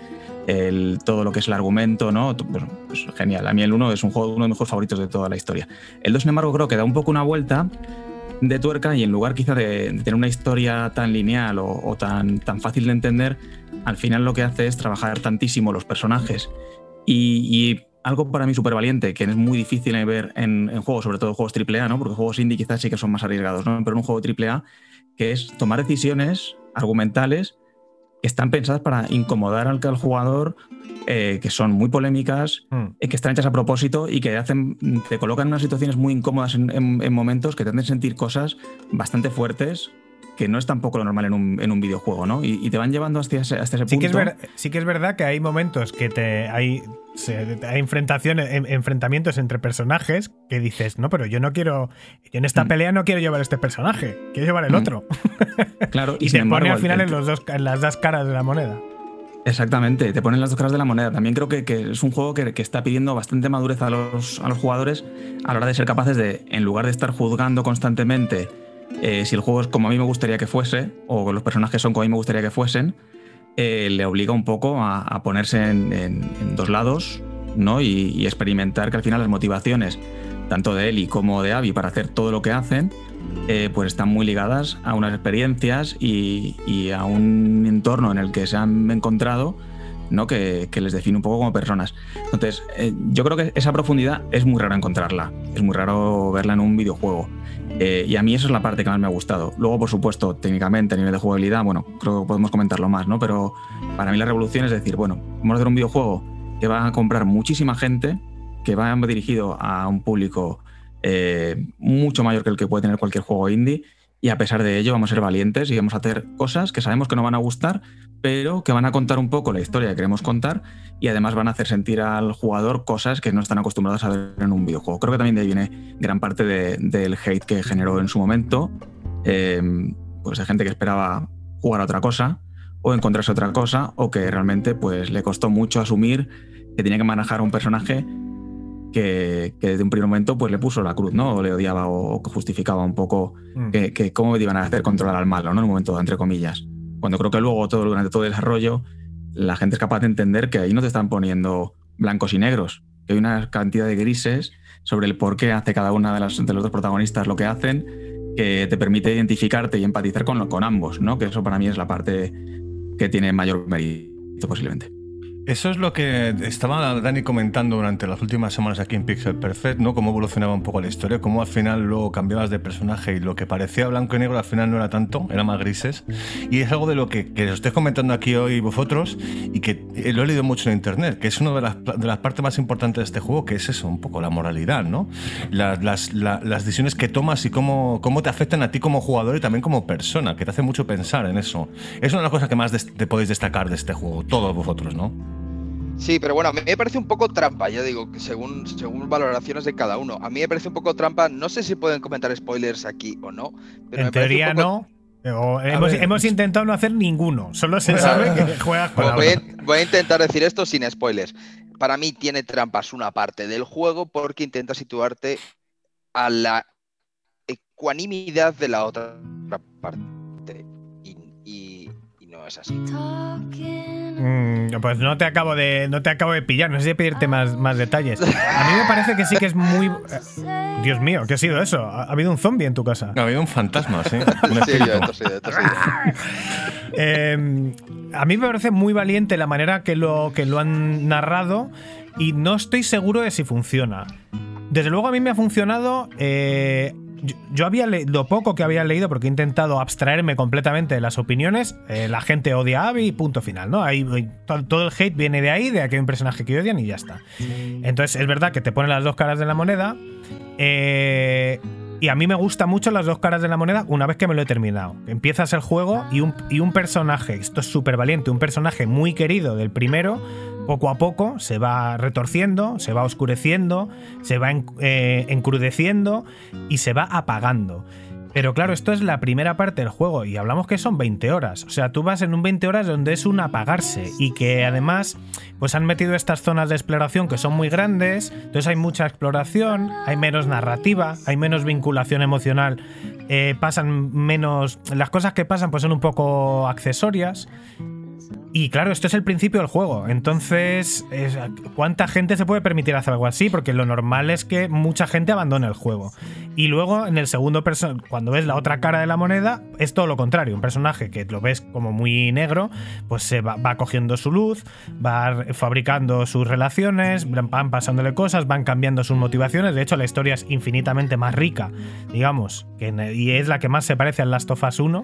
S3: el, todo lo que es el argumento, ¿no? Pues, pues, genial. A mí el 1 es un juego, uno de mis mejores favoritos de toda la historia. El 2, sin embargo, creo que da un poco una vuelta de tuerca y en lugar quizá de, tener una historia tan lineal o, tan, tan fácil de entender, al final lo que hace es trabajar tantísimo los personajes y algo para mí súper valiente, que es muy difícil de ver en, en juegos, sobre todo juegos AAA, ¿no? porque juegos indie quizás sí que son más arriesgados, ¿no? pero en un juego AAA, que es tomar decisiones argumentales que están pensadas para incomodar al, al jugador, eh, que son muy polémicas,
S1: Mm.
S3: eh, que están hechas a propósito y que hacen, te colocan en unas situaciones muy incómodas en, en- en momentos que te hacen sentir cosas bastante fuertes que no es tampoco lo normal en un, en un videojuego, ¿no? Y, y te van llevando hasta ese, hasta ese
S1: Sí que, es
S3: punto.
S1: ver- sí que es verdad que hay momentos que te hay, se- hay enfrentaciones, en- enfrentamientos entre personajes que dices, no, pero yo no quiero, yo en esta
S3: Mm.
S1: pelea no quiero llevar este personaje, quiero llevar el
S3: Mm.
S1: otro. <laughs>
S3: Claro,
S1: Y,
S3: sin
S1: te
S3: embargo,
S1: pone al final
S3: el-
S1: en, los dos, en las dos caras de la moneda.
S3: Exactamente, te ponen las dos caras de la moneda. También creo que, que es un juego que, que está pidiendo bastante madurez a los, a los jugadores a la hora de ser capaces de, en lugar de estar juzgando constantemente eh, si el juego es como a mí me gustaría que fuese, o los personajes son como a mí me gustaría que fuesen, eh, le obliga un poco a, ponerse en, dos lados ¿no? y, experimentar que al final las motivaciones, tanto de Eli como de Abby, para hacer todo lo que hacen, eh, pues están muy ligadas a unas experiencias y a un entorno en el que se han encontrado ¿no? que, les define un poco como personas. Entonces, eh, yo creo que esa profundidad es muy raro encontrarla, es muy raro verla en un videojuego. Eh, y a mí eso es la parte que más me ha gustado. Luego, por supuesto, técnicamente, a nivel de jugabilidad, bueno, creo que podemos comentarlo más, ¿no? Pero para mí la revolución es decir, bueno, vamos a hacer un videojuego que va a comprar muchísima gente, que va dirigido a un público eh, mucho mayor que el que puede tener cualquier juego indie. Y a pesar de ello, vamos a ser valientes y vamos a hacer cosas que sabemos que no van a gustar, pero que van a contar un poco la historia que queremos contar y además van a hacer sentir al jugador cosas que no están acostumbrados a ver en un videojuego. Creo que también de ahí viene gran parte de- del hate que generó en su momento, eh, pues de gente que esperaba jugar a otra cosa o encontrarse otra cosa o que realmente pues le costó mucho asumir que tenía que manejar a un personaje que, que desde un primer momento pues le puso la cruz, ¿no? O le odiaba o, o justificaba un poco
S1: Mm.
S3: que, que cómo iban a hacer controlar al malo, ¿no? En un momento, entre comillas. Cuando creo que luego, todo, durante todo el desarrollo, la gente es capaz de entender que ahí no te están poniendo blancos y negros, que hay una cantidad de grises sobre el por qué hace cada una de, las, de los dos protagonistas lo que hacen, que te permite identificarte y empatizar con, con ambos, ¿no? Que eso para mí es la parte que tiene mayor mérito posiblemente.
S2: Eso es lo que estaba Dani comentando durante las últimas semanas aquí en Pixel Perfect, ¿no? Cómo evolucionaba un poco la historia, cómo al final luego cambiabas de personaje y lo que parecía blanco y negro al final no era tanto, era más grises. Y es algo de lo que, que os estoy comentando aquí hoy vosotros y que eh, lo he leído mucho en internet, que es una de las, de las partes más importantes de este juego, que es eso, un poco la moralidad, ¿no? Las, las, la- las decisiones que tomas y cómo, cómo te afectan a ti como jugador y también como persona, que te hace mucho pensar en eso. Es una de las cosas que más te podéis destacar de este juego, todos vosotros, ¿no?
S4: Sí, pero bueno, a mí me parece un poco trampa, ya digo, que según, según valoraciones de cada uno. A mí me parece un poco trampa, no sé si pueden comentar spoilers aquí o no, pero
S1: en
S4: me parece un
S1: teoría
S4: poco-
S1: no. O hemos,
S2: ver.
S1: hemos intentado no hacer ninguno. Solo se sabe que juegas con
S4: Bueno,
S1: la
S4: voy, a, voy a intentar decir esto sin spoilers. Para mí tiene trampas una parte del juego porque intenta situarte a la ecuanimidad de la otra parte. Y, y- y no es así.
S1: Mm, pues no te acabo de no te acabo de pillar, no sé si pedirte más, más detalles. A mí me parece que sí que es muy eh, Dios mío, ¿qué ha sido eso? ¿Ha, ha habido un zombie en tu casa?
S2: Ha habido un fantasma, sí. <laughs> Un
S4: Sí, yo he tosido.
S1: Eh, a mí me parece muy valiente la manera que lo, que lo han narrado y no estoy seguro de si funciona. Desde luego a mí me ha funcionado. eh, yo, había le- lo poco que había leído, porque he intentado abstraerme completamente de las opiniones. eh, la gente odia a Abby, punto final, ¿no? Ahí, ahí, to- todo el hate viene de ahí, de que hay un personaje que odian y ya está. Entonces es verdad que te pone las dos caras de la moneda. eh, y a mí me gustan mucho las dos caras de la moneda una vez que me lo he terminado. Empiezas el juego y un, y un personaje, esto es súper valiente, un personaje muy querido del primero, poco a poco se va retorciendo, se va oscureciendo, se va eh, encrudeciendo y se va apagando. Pero claro, esto es la primera parte del juego y hablamos que son 20 horas. O sea, tú vas en un 20 horas donde es un apagarse y que además pues han metido estas zonas de exploración que son muy grandes, entonces hay mucha exploración, hay menos narrativa, hay menos vinculación emocional, eh, pasan menos... Las cosas que pasan pues son un poco accesorias. Y claro, esto es el principio del juego. Entonces, es- ¿cuánta gente se puede permitir hacer algo así? Porque lo normal es que mucha gente abandone el juego. Y luego, en el segundo perso- cuando ves la otra cara de la moneda, es todo lo contrario. Un personaje que lo ves como muy negro, pues se va, va cogiendo su luz, va fabricando sus relaciones, van pasándole cosas, van cambiando sus motivaciones. De hecho, la historia es infinitamente más rica, digamos, que y es la que más se parece al Last of Us 1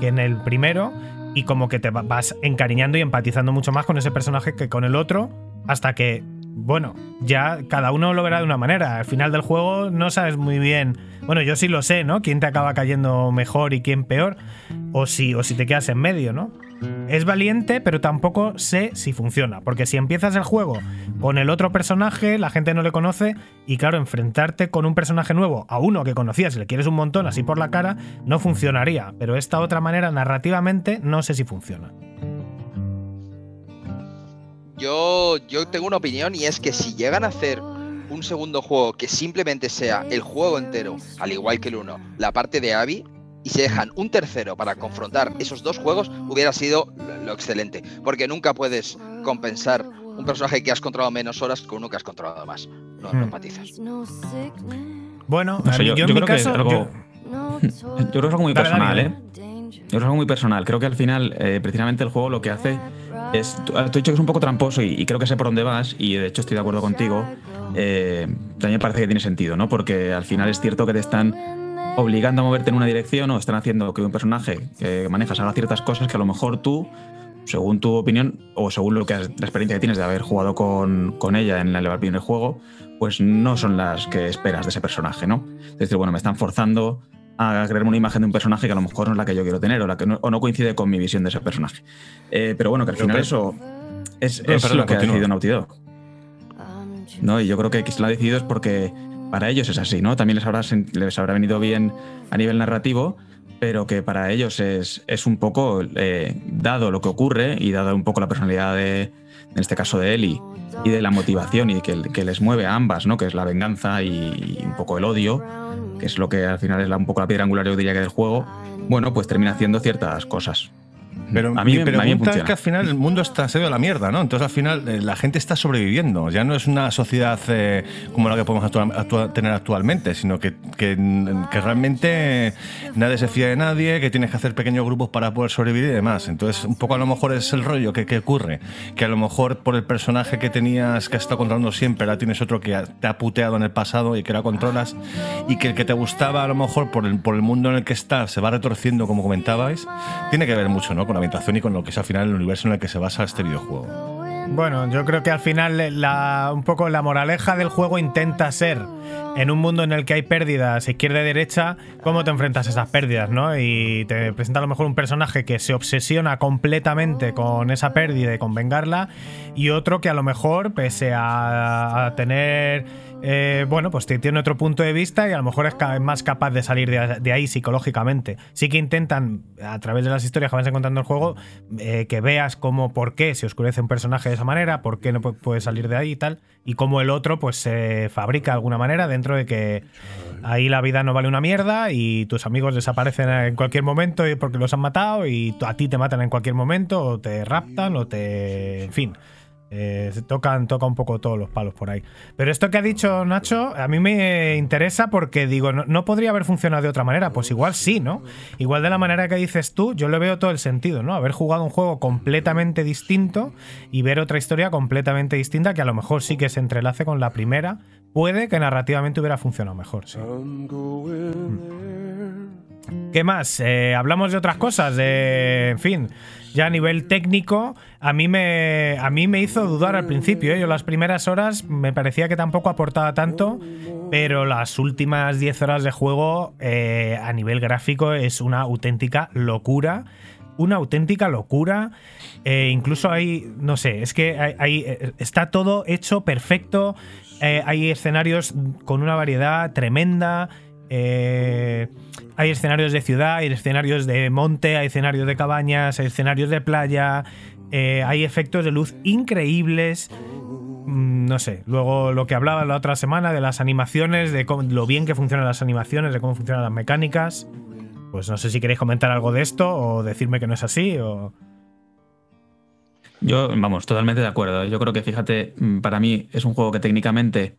S1: que en el primero. Y como que te va- vas encariñando y empatizando mucho más con ese personaje que con el otro, hasta que, bueno, ya cada uno lo verá de una manera. Al final del juego no sabes muy bien. Bueno, yo sí lo sé, ¿no? Quién te acaba cayendo mejor y quién peor. O si, o si te quedas en medio, ¿no? Es valiente, pero tampoco sé si funciona. Porque si empiezas el juego con el otro personaje, la gente no le conoce. Y claro, enfrentarte con un personaje nuevo a uno que conocías y le quieres un montón así por la cara, no funcionaría. Pero esta otra manera, narrativamente, no sé si funciona.
S4: Yo, yo tengo una opinión y es que si llegan a hacer un segundo juego que simplemente sea el juego entero, al igual que el uno, la parte de Abby, y se dejan un tercero para confrontar esos dos juegos, hubiera sido lo, excelente. Porque nunca puedes compensar un personaje que has controlado menos horas con uno que has controlado más. No, no
S1: Hmm.
S4: empatizas.
S1: Bueno,
S3: No sé, yo- creo que es algo-
S1: yo- <laughs>
S3: Yo creo que es algo muy
S1: Dale,
S3: personal,
S1: dale.
S3: ¿eh? Yo creo que es algo muy personal. Creo que al final, eh, precisamente el juego lo que hace es. Tú, tú has dicho que es un poco tramposo y, y creo que sé por dónde vas, y de hecho estoy de acuerdo contigo. Eh, también me parece que tiene sentido, ¿no? Porque al final es cierto que te están obligando a moverte en una dirección o están haciendo que un personaje que manejas haga ciertas cosas que a lo mejor tú, según tu opinión o según lo que has- la experiencia que tienes de haber jugado con, con ella en el primer juego, pues no son las que esperas de ese personaje, ¿no? Es decir, bueno, me están forzando a crearme una imagen de un personaje que a lo mejor no es la que yo quiero tener o, la que no, o no coincide con mi visión de ese personaje. Eh, pero bueno, que al final
S2: pero-
S3: eso es, lo que ha decidido Naughty Dog. ¿no? Y yo creo que quien lo ha decidido es porque para ellos es así, ¿no? También les habrá, les habrá venido bien a nivel narrativo, pero que para ellos es, es un poco, eh, dado lo que ocurre y dado un poco la personalidad de, en este caso de Ellie, y de la motivación y que, les mueve a ambas, ¿no? Que es la venganza y, y un poco el odio, que es lo que al final es la- un poco la piedra angular, yo diría que del juego, bueno, pues termina haciendo ciertas cosas.
S2: Pero
S3: a mí,
S2: mi
S3: me- a mí me
S2: pregunta es que al final el mundo está, se a la mierda, ¿no? Entonces al final eh, la gente está sobreviviendo. Ya no es una sociedad eh, como la que podemos actua- actua- tener actualmente, sino que, que, que realmente nadie se fía de nadie, que tienes que hacer pequeños grupos para poder sobrevivir y demás. Entonces un poco a lo mejor es el rollo que, que ocurre. Que a lo mejor por el personaje que tenías, que has estado controlando siempre, ahora tienes otro que te ha puteado en el pasado y que ahora controlas. Y que el que te gustaba a lo mejor por el, por el mundo en el que estás se va retorciendo, como comentabais. Tiene que ver mucho, ¿no? Con la ambientación y con lo que es al final el universo en el que se basa este videojuego.
S1: Bueno, yo creo que al final un poco la moraleja del juego intenta ser en un mundo en el que hay pérdidas izquierda y derecha, cómo te enfrentas a esas pérdidas, ¿no? Y te presenta a lo mejor un personaje que se obsesiona completamente con esa pérdida y con vengarla, y otro que a lo mejor, pese a tener eh, bueno, pues tiene otro punto de vista y a lo mejor es más capaz de salir de, ahí psicológicamente. Sí que intentan, a través de las historias que vas encontrando en el juego, eh, que veas cómo, por qué se oscurece un personaje de esa manera, por qué no pu- puede salir de ahí y tal, y cómo el otro pues se fabrica de alguna manera dentro de que ahí la vida no vale una mierda y tus amigos desaparecen en cualquier momento porque los han matado y a ti te matan en cualquier momento o te raptan o te... en fin. Eh, se tocan, toca un poco todos los palos por ahí. Pero esto que ha dicho Nacho, a mí me interesa porque digo, no, no podría haber funcionado de otra manera. Pues igual sí, ¿no? Igual de la manera que dices tú, yo le veo todo el sentido, ¿no? Haber jugado un juego completamente distinto y ver otra historia completamente distinta que a lo mejor sí que se entrelace con la primera. Puede que narrativamente hubiera funcionado mejor, sí. ¿Qué más? Eh, hablamos de otras cosas, de, en fin, ya a nivel técnico, a mí me, a mí me hizo dudar al principio. ¿eh? Yo las primeras horas me parecía que tampoco aportaba tanto, pero las últimas 10 horas de juego eh, a nivel gráfico es una auténtica locura. Una auténtica locura. Eh, incluso hay, no sé, es que hay, eh, está todo hecho perfecto. Hay escenarios con una variedad tremenda. Eh, hay escenarios de ciudad, hay escenarios de monte, hay escenarios de cabañas, hay escenarios de playa. eh, hay efectos de luz increíbles. Mm, No sé, luego lo que hablaba la otra semana de las animaciones, de lo bien que funcionan las animaciones, de cómo funcionan las mecánicas. Pues no sé si queréis comentar algo de esto o decirme que no es así.
S3: Yo, vamos, totalmente de acuerdo. Yo creo que, fíjate, mm, para mí es un juego que técnicamente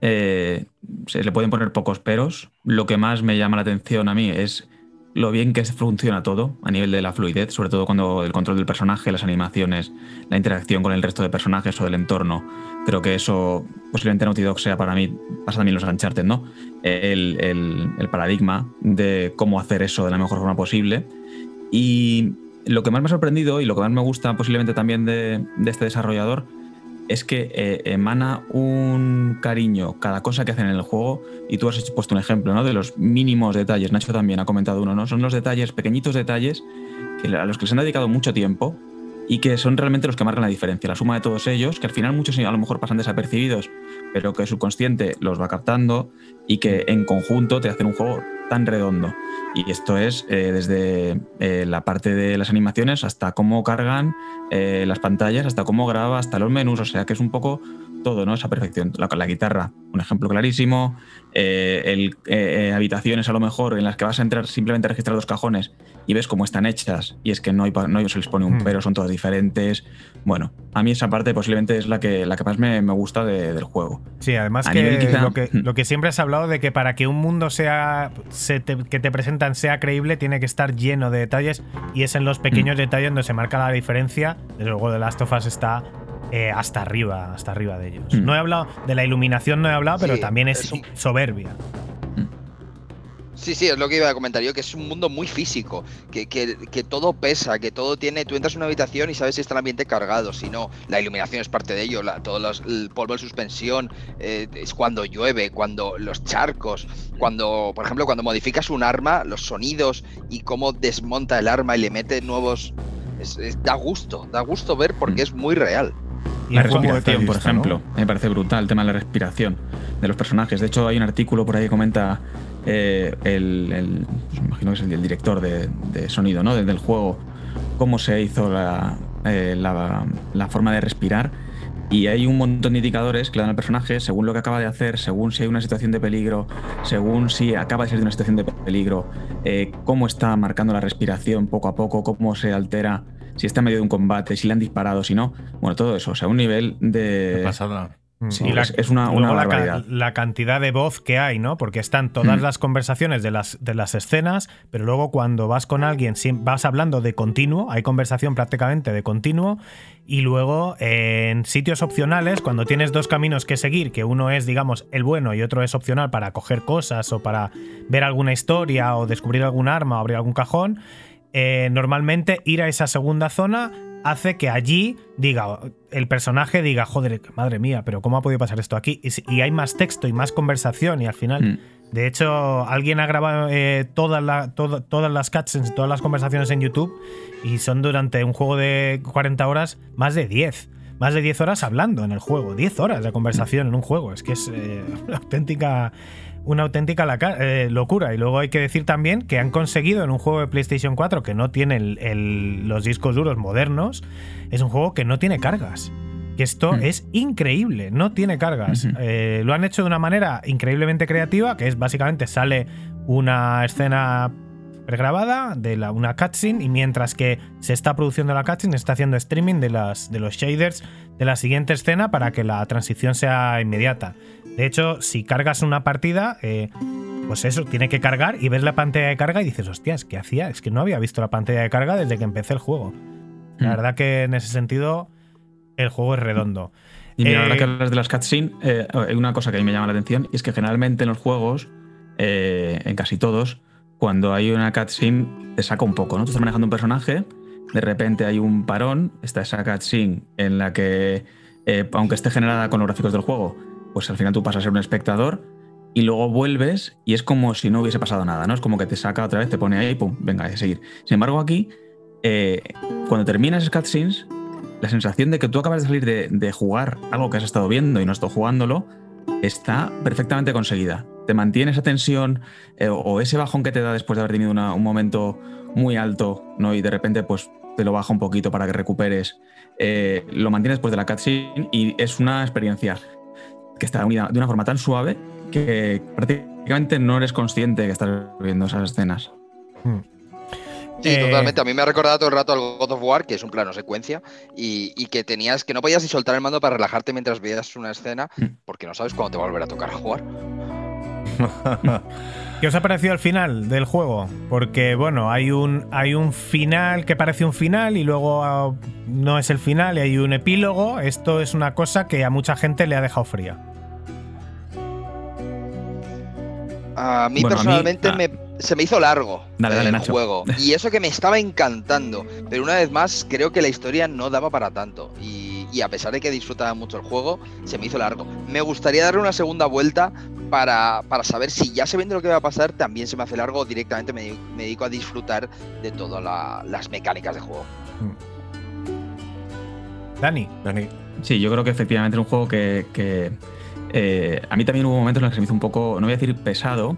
S3: eh, se le pueden poner pocos peros. Lo que más me llama la atención a mí es lo bien que funciona todo a nivel de la fluidez, sobre todo cuando el control del personaje, las animaciones, la interacción con el resto de personajes o del entorno. Creo que eso posiblemente Naughty Dog sea para mí, pasa también los Uncharted, ¿no? El, el- paradigma de cómo hacer eso de la mejor forma posible. Y lo que más me ha sorprendido y lo que más me gusta posiblemente también de este desarrollador es que eh, emana un cariño cada cosa que hacen en el juego y tú has hecho- puesto un ejemplo ¿no? de los mínimos detalles, Nacho también ha comentado uno, ¿no? son los detalles, pequeñitos detalles que, a los que se han dedicado mucho tiempo y que son realmente los que marcan la diferencia, la suma de todos ellos, que al final muchos a lo mejor pasan desapercibidos, pero que el subconsciente los va captando y que en conjunto te hacen un juego tan redondo. Y esto es eh, desde eh, la parte de las animaciones hasta cómo cargan eh, las pantallas, hasta cómo graba, hasta los menús, o sea que es un poco todo, ¿no? Esa perfección. La, la guitarra, un ejemplo clarísimo. eh, el, eh, eh, habitaciones a lo mejor en las que vas a entrar simplemente a registrar dos cajones y ves cómo están hechas y es que no, hay, no se les pone un
S1: Hmm.
S3: pero, son todas diferentes. Bueno, a mí esa parte posiblemente es la que, la que más me, me gusta de- del juego.
S1: Sí, además
S3: A
S1: que,
S3: quizá-
S1: lo que lo que siempre has hablado de que para que un mundo sea se te- que te presentan sea creíble tiene que estar lleno de detalles y es en los pequeños
S3: Mm.
S1: detalles donde se marca la diferencia. Desde luego de Last of Us está eh, hasta arriba, hasta arriba de ellos.
S3: Mm.
S1: No he hablado de la iluminación, no he hablado, pero
S4: Sí,
S1: también es,
S4: es un-
S1: soberbia.
S4: Sí, sí, es lo que iba a comentar yo, que es un mundo muy físico, que, que- que todo pesa, que todo tiene... Tú entras en una habitación y sabes si está el ambiente cargado, si no, la iluminación es parte de ello, la, todo los- el polvo de suspensión, eh, es cuando llueve, cuando los charcos, cuando, por ejemplo, cuando modificas un arma, los sonidos y cómo desmonta el arma y le mete nuevos... es- es- da gusto, da gusto ver porque
S3: Mm.
S4: es muy real.
S3: La respiración, por ejemplo, me parece brutal el tema de la respiración de los personajes. De hecho, hay un artículo por ahí que comenta eh, el, el- pues imagino que es el, el director de, de sonido ¿no? del, juego, cómo se hizo la, eh, la- la forma de respirar. Y hay un montón de indicadores que le dan al personaje según lo que acaba de hacer, según si hay una situación de peligro, según si acaba de salir de una situación de peligro, eh, cómo está marcando la respiración poco a poco, cómo se altera, si está en medio de un combate, si le han disparado, si no. Bueno, todo eso. O sea, un nivel de.
S2: Qué pasada.
S1: Mm.
S3: Sí,
S1: Y la-
S3: es, una,
S1: luego
S3: una
S1: la, ca-
S3: barbaridad.
S1: la cantidad de voz que hay, ¿no? Porque están todas
S3: Mm.
S1: las conversaciones de las, de las escenas, pero luego cuando vas con alguien vas hablando de continuo, hay conversación prácticamente de continuo, y luego eh, en sitios opcionales, cuando tienes dos caminos que seguir, que uno es, digamos, el bueno y otro es opcional para coger cosas o para ver alguna historia o descubrir algún arma o abrir algún cajón, eh, normalmente ir a esa segunda zona hace que allí diga el personaje diga joder madre mía pero cómo ha podido pasar esto aquí y, hay más texto y más conversación y al final
S3: Mm.
S1: de hecho alguien ha grabado eh, todas la- todo- todas las cutscenes todas las conversaciones en YouTube y son durante un juego de 40 horas más de 10 más de 10 horas hablando en el juego 10 horas de conversación en un juego es que es eh, una <laughs> auténtica una auténtica laca- eh, locura. Y luego hay que decir también que han conseguido en un juego de PlayStation 4 que no tiene el- el- los discos duros modernos, es un juego que no tiene cargas. Que esto
S3: Mm.
S1: es increíble, no tiene cargas. Eh, lo han hecho de una manera increíblemente creativa, que es básicamente sale una escena pregrabada de la, una cutscene y mientras que se está produciendo la cutscene se está haciendo streaming de, las, de los shaders de la siguiente escena para que la transición sea inmediata. De hecho, si cargas una partida, eh, pues eso, tiene que cargar y ves la pantalla de carga y dices, hostias, ¿qué hacía? Es que no había visto la pantalla de carga desde que empecé el juego. La
S3: Mm.
S1: verdad que en ese sentido el juego es redondo.
S3: Y mira,
S1: Eh,
S3: ahora que hablas de las cutscenes, eh, una cosa que a mí me llama la atención y es que generalmente en los juegos, eh, en casi todos, cuando hay una cutscene te saca un poco, ¿no? Tú estás manejando un personaje, de repente hay un parón, está esa cutscene en la que, aunque esté generada con los gráficos del juego, pues al final tú pasas a ser un espectador y luego vuelves y es como si no hubiese pasado nada, ¿no? Es como que te saca otra vez, te pone ahí y pum, venga, a seguir. Sin embargo, aquí, eh, cuando terminas esas cutscenes, la sensación de que tú acabas de salir de, jugar algo que has estado viendo y no estado jugándolo está perfectamente conseguida. Te mantiene esa tensión eh, o ese bajón que te da después de haber tenido un momento muy alto ¿no? y de repente pues te lo baja un poquito para que recuperes. eh, lo mantiene después de la cutscene y es una experiencia que está unida de una forma tan suave que prácticamente no eres consciente de que estás viendo esas escenas.
S4: Sí,
S1: Eh,
S4: totalmente. A mí me ha recordado todo el rato al God of War, que es un plano secuencia, y, y que tenías que no podías ni soltar el mando para relajarte mientras veías una escena,
S3: Mm.
S4: porque no sabes cuándo te va a volver a tocar a jugar. <laughs>
S1: ¿Qué os ha parecido el final del juego? Porque, bueno, hay un, hay un final que parece un final y luego ah, no es el final y hay un epílogo. Esto es una cosa que a mucha gente le ha dejado fría.
S4: A mí
S3: Bueno, a mí-
S4: personalmente
S3: ah.
S4: me- se me hizo largo
S3: Dale, dale,
S4: el
S3: Nacho.
S4: juego. <laughs> Y eso que me estaba encantando. Pero una vez más, creo que la historia no daba para tanto. Y, y a pesar de que disfrutaba mucho el juego, se me hizo largo. Me gustaría darle una segunda vuelta para, para saber si ya sabiendo lo que va a pasar, también se me hace largo o directamente me, me dedico a disfrutar de todas la- las mecánicas de juego.
S1: Dani,
S2: Dani,
S3: Sí, yo creo que efectivamente es un juego que, que, eh, a mí también hubo momentos en los que se me hizo un poco, no voy a decir pesado,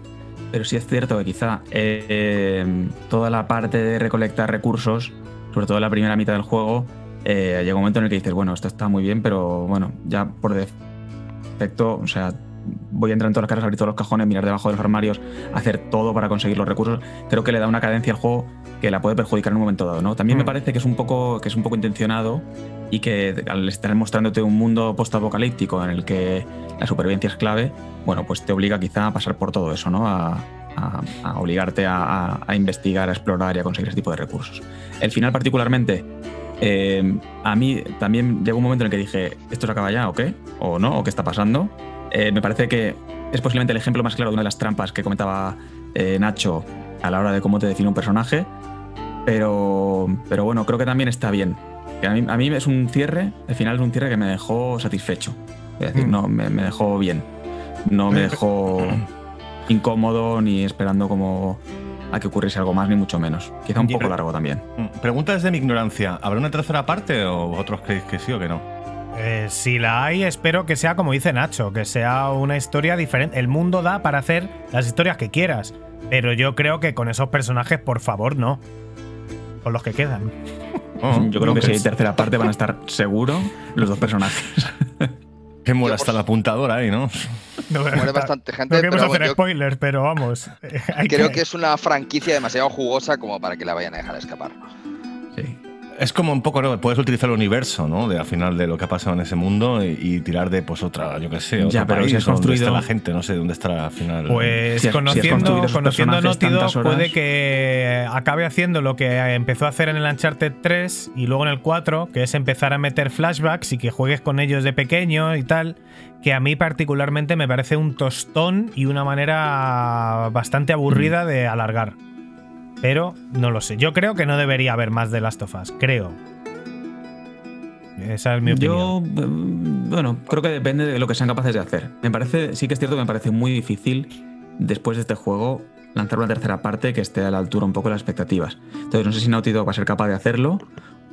S3: pero sí es cierto que quizá eh, toda la parte de recolectar recursos, sobre todo la primera mitad del juego, eh, llega un momento en el que dices, bueno, esto está muy bien, pero bueno, ya por defecto, o sea, voy a entrar en todas las casas, abrir todos los cajones, mirar debajo de los armarios, hacer todo para conseguir los recursos. Creo que le da una cadencia al juego que la puede perjudicar en un momento dado, ¿no? También me
S1: Mm.
S3: parece que es un poco, que es un poco intencionado y que al estar mostrándote un mundo postapocalíptico en el que la supervivencia es clave, bueno, pues te obliga quizá a pasar por todo eso, ¿no? A, a- a obligarte a investigar, a explorar y a conseguir ese tipo de recursos. El final particularmente, eh, a mí también llegó un momento en el que dije, ¿esto se acaba ya o qué? ¿O no? ¿O qué está pasando? Eh, me parece que es posiblemente el ejemplo más claro de una de las trampas que comentaba eh, Nacho a la hora de cómo te define un personaje, pero, pero bueno, creo que también está bien. Que a, mí, a mí es un cierre, el final es un cierre que me dejó satisfecho. Es decir,
S1: Mm.
S3: no, me, me dejó bien. No me dejó incómodo ni esperando como a que ocurriese algo más, ni mucho menos. Quizá un poco largo también.
S2: mm, pregunta desde mi ignorancia. ¿Habrá una tercera parte o vosotros creéis que sí o que no?
S1: Eh, si la hay, espero que sea como dice Nacho, que sea una historia diferente. El mundo da para hacer las historias que quieras, pero yo creo que con esos personajes, por favor, no. Con los que quedan.
S2: Oh, <laughs>
S3: Yo creo que si hay tercera parte van a estar seguro los dos personajes. <laughs>
S2: Que muera hasta la apuntadora ahí, ¿no?
S4: Muere bastante gente,
S1: No queremos
S4: pero
S1: hacer
S4: yo
S1: spoilers, pero vamos. <laughs>
S4: creo que es una franquicia demasiado jugosa como para que la vayan a dejar escapar.
S2: Es como un poco, ¿no? Puedes utilizar el universo, ¿no? De al final de lo que ha pasado en ese mundo y, y tirar de, pues, otra, yo qué sé, otro
S3: Ya, pero
S2: país,
S3: si
S2: dónde
S3: construido-
S2: está la gente, no sé dónde estará al final.
S1: Pues
S3: Si
S1: conociendo, conociendo a
S3: horas-
S1: puede que acabe haciendo lo que empezó a hacer en el Uncharted 3 y luego en el 4, que es empezar a meter flashbacks y que juegues con ellos de pequeño y tal, que a mí particularmente me parece un tostón y una manera bastante aburrida de alargar. Pero no lo sé. Yo creo que no debería haber más de Last of Us. Creo. Esa es mi opinión.
S3: Yo, eh, bueno, creo que depende de lo que sean capaces de hacer. Me parece, sí que es cierto que me parece muy difícil después de este juego lanzar una tercera parte que esté a la altura un poco de las expectativas. Entonces no sé si Naughty Dog va a ser capaz de hacerlo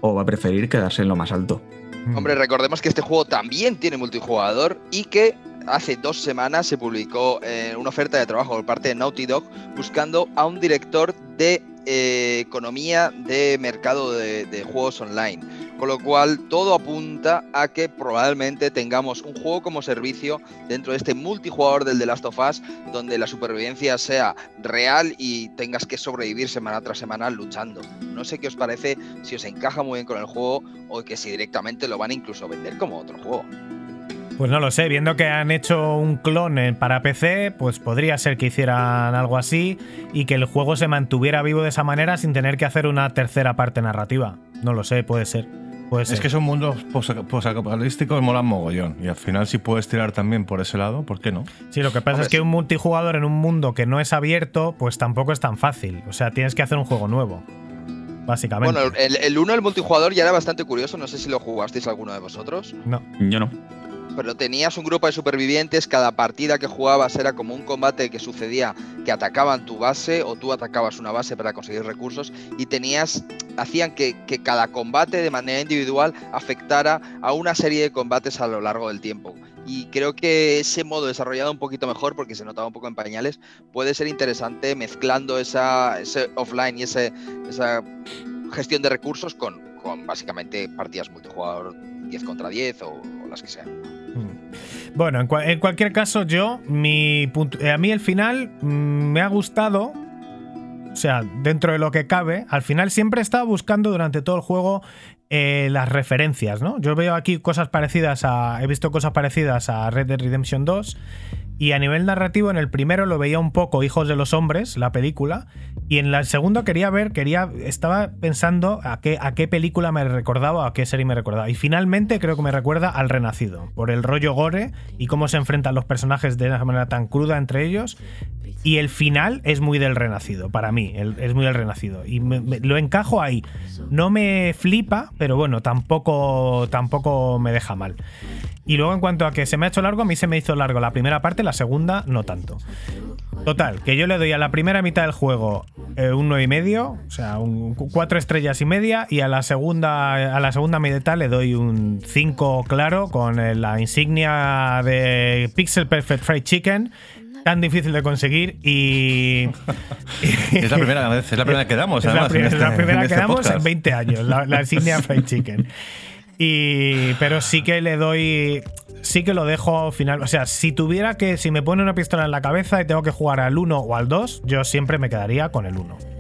S3: o va a preferir quedarse en lo más alto.
S1: Mm.
S4: Hombre, recordemos que este juego también tiene multijugador y que hace dos semanas se publicó eh, una oferta de trabajo por parte de Naughty Dog buscando a un director de eh, economía de mercado de, juegos online. Con lo cual, todo apunta a que probablemente tengamos un juego como servicio dentro de este multijugador del The Last of Us, donde la supervivencia sea real y tengas que sobrevivir semana tras semana luchando. No sé qué os parece, si os encaja muy bien con el juego o que si directamente lo van a vender como otro juego.
S1: Pues no lo sé, viendo que han hecho un clon en- para PC, pues podría ser que hicieran algo así y que el juego se mantuviera vivo de esa manera sin tener que hacer una tercera parte narrativa. No lo sé, puede ser. Puede ser.
S2: Es que esos mundos posa- posapocalípticos molan mogollón. Y al final, si puedes tirar también por ese lado, ¿por qué no?
S1: Sí, lo que pasa es que un multijugador en un mundo que no es abierto, pues tampoco es tan fácil. O sea, tienes que hacer un juego nuevo. Básicamente.
S4: Bueno, el, el uno, el multijugador, ya era bastante curioso. No sé si lo jugasteis alguno de vosotros.
S1: no.
S3: Yo no.
S4: Pero tenías un grupo de supervivientes. Cada partida que jugabas era como un combate que sucedía que atacaban tu base o tú atacabas una base para conseguir recursos. Y tenías. Hacían que, cada combate de manera individual afectara a una serie de combates a lo largo del tiempo. Y creo que ese modo desarrollado un poquito mejor, porque se notaba un poco en pañales, puede ser interesante mezclando esa, ese offline y ese, esa gestión de recursos con, con básicamente partidas multijugador 10 contra 10 o, o las que sean.
S1: Bueno, en, cua- en cualquier caso, yo, mi punto- eh, a mí el final mm, me ha gustado. O sea, dentro de lo que cabe, al final siempre he estado buscando durante todo el juego eh, las referencias, ¿no? Yo veo aquí cosas parecidas a. He visto cosas parecidas a Red Dead Redemption 2. Y a nivel narrativo, en el primero lo veía un poco Hijos de los Hombres, la película. Y en el segundo quería ver, quería. Estaba pensando a qué, a qué película me recordaba a qué serie me recordaba. Y finalmente creo que me recuerda al Renacido. Por el rollo gore y cómo se enfrentan los personajes de una manera tan cruda entre ellos. Y el final es muy del Renacido, para mí, es muy del Renacido. Y me- me- lo encajo ahí. No me flipa, pero bueno, tampoco, tampoco me deja mal. Y luego en cuanto a que se me ha hecho largo, a mí se me hizo largo la primera parte, la segunda no tanto. Total, que yo le doy a la primera mitad del juego eh, un 9,5, y medio, o sea, un 4 estrellas y media, y a la segunda a la segunda mitad le doy un 5 claro con eh, la insignia de Pixel Perfect Fried Chicken, tan difícil de conseguir y
S2: Es la primera vez, es la primera que damos, <laughs>
S1: es la,
S2: además.
S1: pri-
S2: en
S1: es
S2: este-
S1: la primera
S2: en
S1: que
S2: este
S1: damos
S2: podcast.
S1: en 20 años, la, la insignia Fried Chicken. <laughs> Y, pero sí que le doy. Sí que lo dejo final. O sea, si tuviera que. Si me pone una pistola en la cabeza y tengo que jugar al 1 o al 2, yo siempre me quedaría con el 1.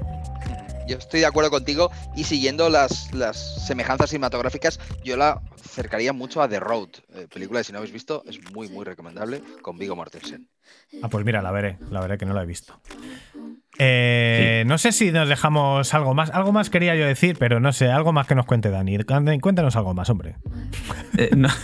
S4: Yo estoy de acuerdo contigo y siguiendo las, las semejanzas cinematográficas, yo la acercaría mucho a The Road, eh, película que si no habéis visto es muy muy recomendable con Vigo Mortensen.
S1: Ah, pues mira, la veré. La veré que no la he visto. Eh, No sé si nos dejamos algo más. Algo más quería yo decir, pero no sé. Algo más que nos cuente Dani. Dani, Cuéntanos algo más, hombre.
S3: Eh, no. <laughs>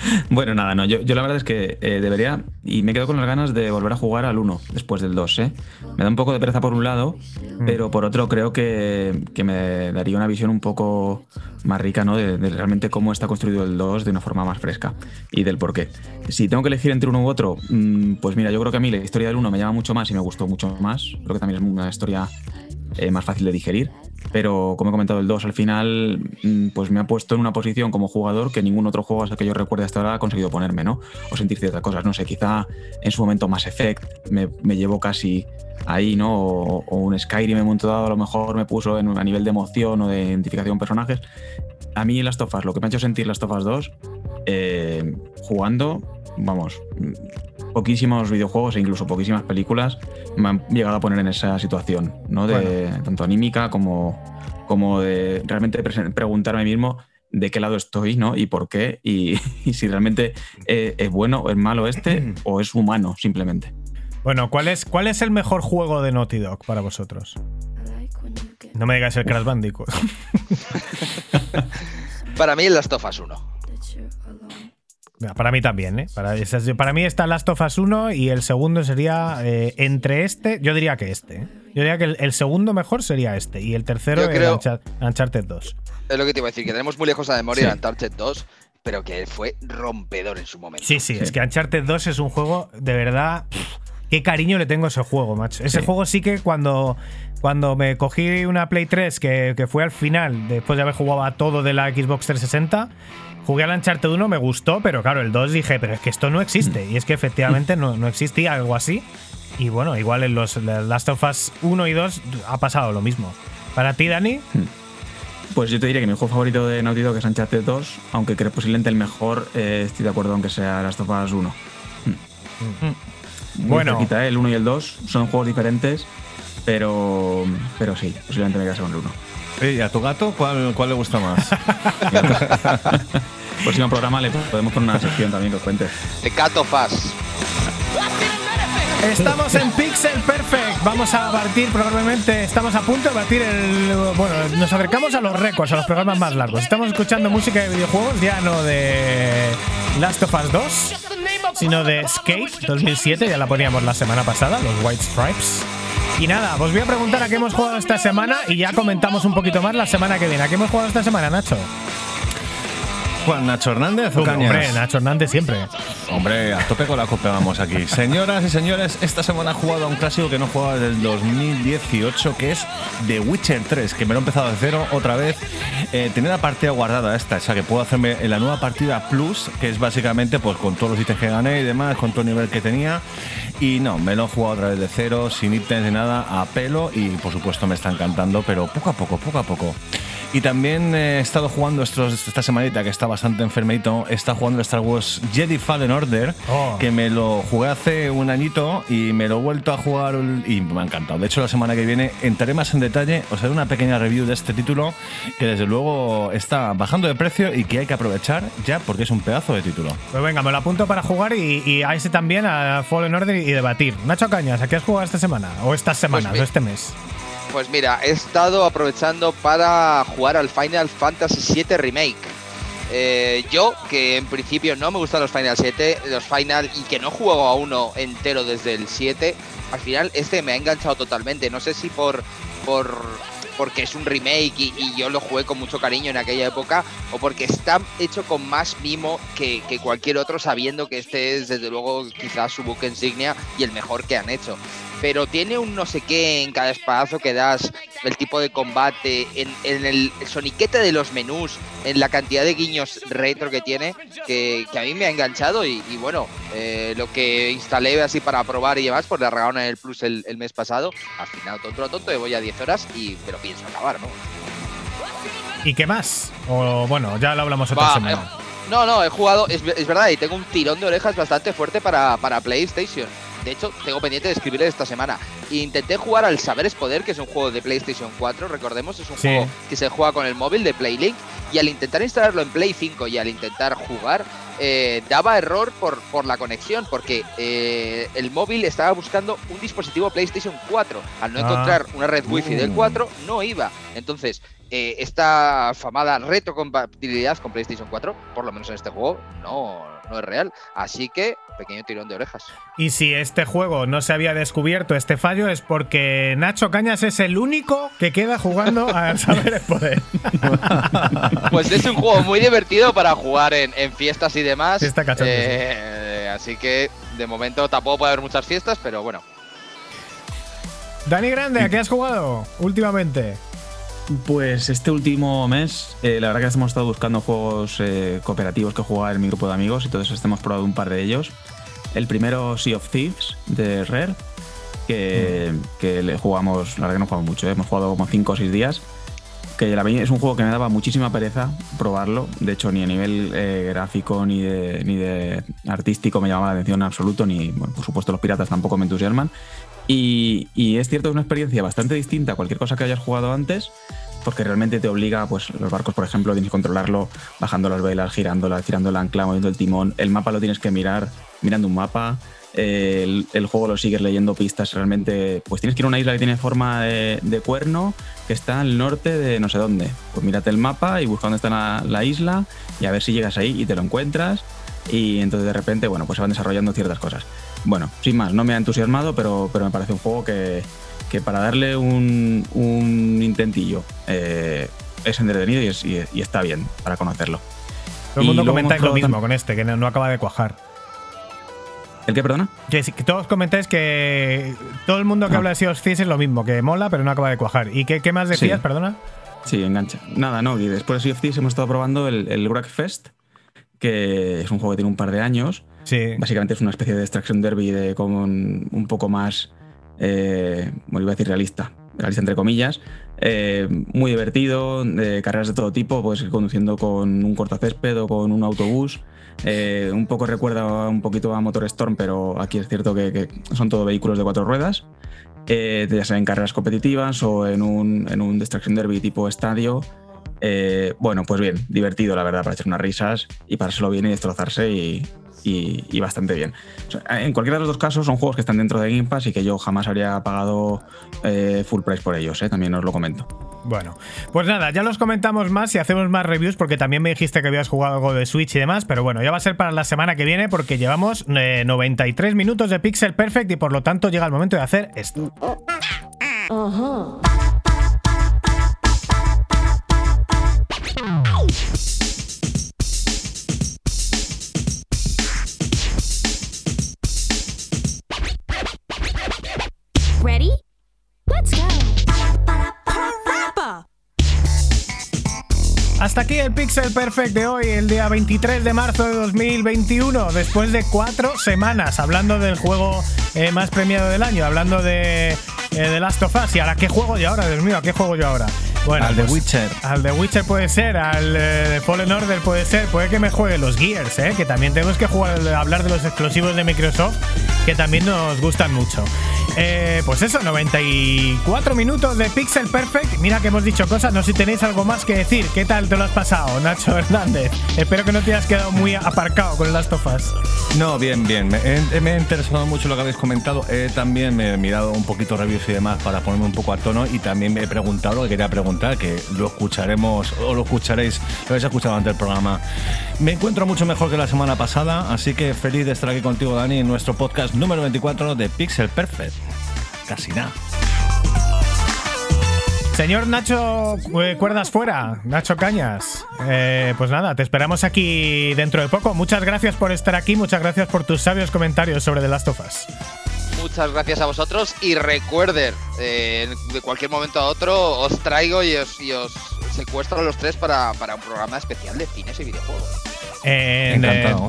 S3: <laughs> bueno, nada, no. Yo, yo la verdad es que eh, debería. Y me quedo con las ganas de volver a jugar al 1 después del 2, ¿eh? Me da un poco de pereza por un lado, pero por otro creo que, que me daría una visión un poco más rica, ¿no? De, de realmente cómo está construido el 2 de una forma más fresca y del por qué. Si tengo que elegir entre uno u otro, mm, pues mira, yo creo que a mí la historia del 1 me llama mucho más y me gustó mucho más. Creo que también es una historia eh, más fácil de digerir. Pero como he comentado, el 2 al final mm, pues me ha puesto en una posición como jugador que ningún otro juego hasta que yo recuerde hasta ahora ha conseguido ponerme, ¿no? O sentir ciertas cosas. No sé, quizá en su momento Mass Effect me, me llevó casi ahí, ¿no? O, un Skyrim en un momento dado a lo mejor me puso en, a nivel de emoción o de identificación personajes. A mí Last of Us, lo que me ha hecho sentir Last of Us 2, eh, jugando, vamos, poquísimos videojuegos e incluso poquísimas películas me han llegado a poner en esa situación, ¿no? De tanto anímica como, como de realmente preguntarme a mí mismo de qué lado estoy, ¿no? Y por qué, y, <laughs> y si realmente eh, es bueno o es malo este, o es humano, simplemente.
S1: Bueno, ¿cuál es, ¿cuál es el mejor juego de Naughty Dog para vosotros? No me digáis el Crash Bandicoot. <laughs>
S4: Para mí el Last of Us 1.
S1: Para mí también, ¿eh? Para, para mí está Last of Us 1 y el segundo sería eh, entre este, yo diría que este. ¿eh? Yo diría que el, el segundo mejor sería este y el tercero
S4: Yo
S1: el
S4: creo-
S1: Unchar- Uncharted 2.
S4: Es lo que te iba a decir, que tenemos muy lejos a memoria
S3: Sí.
S4: el Uncharted 2, pero que fue rompedor en su momento.
S1: Sí, sí, es que Uncharted 2 es un juego de verdad. pff, Qué cariño le tengo a ese juego, macho. Ese
S3: Sí.
S1: juego sí que cuando, cuando me cogí una Play 3, que, que fue al final, después de haber jugado a todo de la Xbox 360, jugué al Uncharted 1, me gustó, pero claro, el 2 dije, pero es que esto no existe. Y es que efectivamente no, no existía algo así. Y bueno, igual en los Last of Us 1 y 2 ha pasado lo mismo. Para ti, Dani,
S3: Pues yo te diría que mi juego favorito de Naughty Dog es Uncharted 2, aunque creo posiblemente el mejor, eh, estoy de acuerdo aunque sea Last of Us 1. Muy
S1: Bueno.
S3: cerquita, ¿eh? el 1 y el 2 son juegos diferentes, pero, pero sí, posiblemente me quedase con el 1.
S2: ¿Y a tu gato cuál, cuál le gusta más? <laughs>
S3: Próximo programa le podemos poner una sección también que os cuente.
S4: The Cat of Us.
S1: Estamos en Pixel Perfect. Vamos a batir probablemente. Estamos a punto de batir el. Bueno, nos acercamos a los récords, a los programas más largos. Estamos escuchando música de videojuegos, ya no de Last of Us 2, sino de Skate 2007. Ya la poníamos la semana pasada, los White Stripes. Y nada, os voy a preguntar a qué hemos jugado esta semana y ya comentamos un poquito más la semana que viene. ¿A qué hemos jugado esta semana, Nacho?
S2: Juan Nacho Hernández o Cañas?
S1: Hombre, Nacho Hernández siempre.
S2: Hombre, a tope con la copa vamos aquí. Señoras y señores, esta semana he jugado a un clásico que no jugaba desde el 2018, que es The Witcher 3, que me lo he empezado de cero otra vez. Eh, tenía la partida guardada esta, o sea que puedo hacerme en la nueva partida Plus, que es básicamente pues con todos los ítems que gané y demás, con todo el nivel que tenía. Y no, me lo he jugado otra vez de cero, sin ítems ni nada, a pelo y por supuesto me está encantando, pero poco a poco, poco a poco. Y también eh, he estado jugando estos, esta semanita, que está bastante enfermito, estado jugando el Star Wars Jedi Fallen Order,
S1: Oh.
S2: que me lo jugué hace un añito y me lo he vuelto a jugar y me ha encantado. De hecho, la semana que viene entraré más en detalle, os haré una pequeña review de este título, que desde luego está bajando de precio y que hay que aprovechar ya porque es un pedazo de título.
S1: Pues venga, me lo apunto para jugar y, y a ese también, a Fallen Order y debatir. Nacho Cañas, ¿a qué has jugado esta semana? O estas semanas,
S4: mi-
S1: o este mes.
S4: Pues mira, he estado aprovechando para jugar al Final Fantasy VII Remake. Eh, yo, que en principio no me gustan los Final 7, los Final, y que no juego a uno entero desde el 7, al final este me ha enganchado totalmente. No sé si por, por porque es un remake y, yo lo jugué con mucho cariño en aquella época, o porque está hecho con más mimo que, que cualquier otro, sabiendo que este es desde luego quizás su buque insignia y el mejor que han hecho pero tiene un no sé qué en cada espadazo que das, el tipo de combate, en, en el soniquete de los menús, en la cantidad de guiños retro que tiene, que, que a mí me ha enganchado y, y bueno, eh, lo que instalé así para probar y demás, pues le regalaron el Plus el, el mes pasado, al final tonto a tonto, voy a 10 horas y me lo pienso acabar, ¿no?
S1: ¿Y qué más? O bueno, ya lo hablamos otra
S4: Va,
S1: semana.
S4: eh, no, no, he jugado, es, es verdad, y tengo un tirón de orejas bastante fuerte para, para PlayStation. De hecho, tengo pendiente de escribirle esta semana. Intenté jugar al Saber es Poder, que es un juego de PlayStation 4, recordemos, es un
S1: Sí.
S4: juego que se juega con el móvil de PlayLink. Y al intentar instalarlo en Play 5 y al intentar jugar, eh, daba error por, por la conexión, porque eh, el móvil estaba buscando un dispositivo PlayStation 4. Al no
S1: Ah.
S4: encontrar una red Wi-Fi del
S2: Uh.
S4: 4, no iba. Entonces, eh, esta famada retrocompatibilidad con PlayStation 4, por lo menos en este juego, no, no es real. Así que, pequeño tirón de orejas.
S1: Y si este juego no se había descubierto este fallo es porque Nacho Cañas es el único que queda jugando a <laughs> saber el poder.
S4: Pues es un juego muy divertido para jugar en, en fiestas y demás.
S1: Fiesta
S4: Eh, Así que, de momento, tampoco puede haber muchas fiestas, pero bueno.
S1: Dani Grande, ¿a qué has jugado últimamente?
S3: Pues este último mes, eh, la verdad que hemos estado buscando juegos eh, cooperativos que jugar en mi grupo de amigos y entonces hemos probado un par de ellos. El primero, Sea of Thieves, de Rare, que, que le jugamos, la verdad que no jugamos mucho, ¿eh? hemos jugado como 5 o 6 días. Que la es un juego que me daba muchísima pereza probarlo. De hecho, ni a nivel eh, gráfico ni de, ni de artístico me llamaba la atención en absoluto, ni, bueno, por supuesto, los piratas tampoco me entusiasman. Y, es cierto, es una experiencia bastante distinta a cualquier cosa que hayas jugado antes, porque realmente te obliga, pues los barcos, por ejemplo, tienes que controlarlo bajando las velas, girándolas, tirando el ancla, moviendo el timón. El mapa lo tienes que mirar mirando un mapa. El, juego lo sigues leyendo pistas. Realmente, pues tienes que ir a una isla que tiene forma de, de cuerno, que está al norte de no sé dónde. Pues mírate el mapa y busca dónde está la, la isla y a ver si llegas ahí y te lo encuentras. Y entonces de repente, bueno, pues se van desarrollando ciertas cosas. Bueno, sin más, no me ha entusiasmado, pero, pero me parece un juego que, que para darle un, un intentillo eh, es entretenido y, es- y- y está bien para conocerlo.
S1: Todo el mundo comenta lo mismo con este, que no, no acaba de cuajar.
S3: ¿El qué, perdona?
S1: Que, todos comentáis que todo el mundo que habla de Sea of Thieves es lo mismo, que mola, pero no acaba de cuajar. ¿Y qué, qué más decías,
S3: Sí.
S1: perdona?
S3: Sí, engancha. Nada, no, y después de Sea of Thieves hemos estado probando el, el Wreckfest, que es un juego que tiene un par de años.
S1: Sí.
S3: Básicamente es una especie de extraction derby de como un, poco más, eh, bueno, iba a decir realista, realista entre comillas, eh, muy divertido, de carreras de todo tipo, pues conduciendo con un cortacésped o con un autobús. Eh, un poco recuerda un poquito a Motor Storm, pero aquí es cierto que, que son todo vehículos de cuatro ruedas. Eh, ya sea en carreras competitivas o en un, en un Destruction Derby tipo estadio. Eh, bueno, pues bien, divertido la verdad, para echar unas risas y pasárselo bien y destrozarse y, y- y bastante bien. En cualquiera de los dos casos son juegos que están dentro de Game Pass y que yo jamás habría pagado eh, full price por ellos, eh, también os lo comento.
S1: Bueno, pues nada, ya los comentamos más y hacemos más reviews porque también me dijiste que habías jugado algo de Switch y demás, pero bueno, ya va a ser para la semana que viene porque llevamos eh, 93 minutos de Pixel Perfect y por lo tanto llega el momento de hacer esto. Ready? Let's go. Hasta aquí el Pixel Perfect de hoy, el día 23 de marzo de 2021, después de cuatro semanas hablando del juego eh, más premiado del año, hablando de, eh, de Last of Us. ¿Y ahora qué juego yo ahora? Dios mío, ¿a qué juego yo ahora? Bueno,
S2: Al de
S1: pues,
S2: Witcher.
S1: Al de Witcher puede ser, al eh, de Fallen Order puede ser, puede que me juegue los Gears, ¿eh? que también tenemos que jugar, hablar de los exclusivos de Microsoft, que también nos gustan mucho. Eh, pues eso, 94 minutos de Pixel Perfect. Mira que hemos dicho cosas, no sé si tenéis algo más que decir. ¿Qué tal te lo has pasado, Nacho Hernández? Espero que no te hayas quedado muy aparcado con of Us.
S2: No, bien, bien. Me, he- me ha interesado mucho lo que habéis comentado. He también me he mirado un poquito reviews y demás para ponerme un poco a tono y también me he preguntado lo que quería preguntar, que lo escucharemos o lo escucharéis, lo habéis escuchado antes del programa. Me encuentro mucho mejor que la semana pasada, así que feliz de estar aquí contigo, Dani, en nuestro podcast número 24 de Pixel Perfect. Casi nada.
S1: Señor Nacho eh, Cuerdas Fuera, Nacho Cañas. Eh, pues nada, te esperamos aquí dentro de poco. Muchas gracias por estar aquí, muchas gracias por tus sabios comentarios sobre The Last of Us.
S4: Muchas gracias a vosotros y recuerden, eh, de cualquier momento a otro os traigo y os, y os secuestro a los tres para, para un programa especial de cines y videojuegos.
S1: Eh,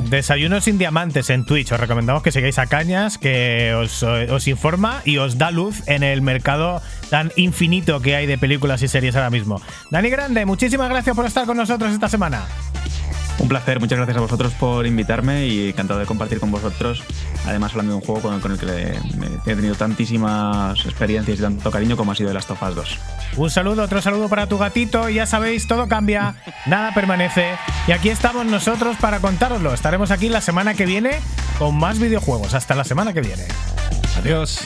S1: Desayunos sin Diamantes en Twitch. Os recomendamos que sigáis a Cañas, que os, os informa y os da luz en el mercado tan infinito que hay de películas y series ahora mismo. Dani Grande, muchísimas gracias por estar con nosotros esta semana.
S3: Un placer, muchas gracias a vosotros por invitarme y encantado de compartir con vosotros. Además, hablando de un juego con, con el que le- he tenido tantísimas experiencias y tanto cariño como ha sido The Last of Us 2.
S1: Un saludo, otro saludo para tu gatito. Y ya sabéis, todo cambia, <laughs> nada permanece. Y aquí estamos nosotros para contároslo. Estaremos aquí la semana que viene con más videojuegos. Hasta la semana que viene.
S2: Adiós.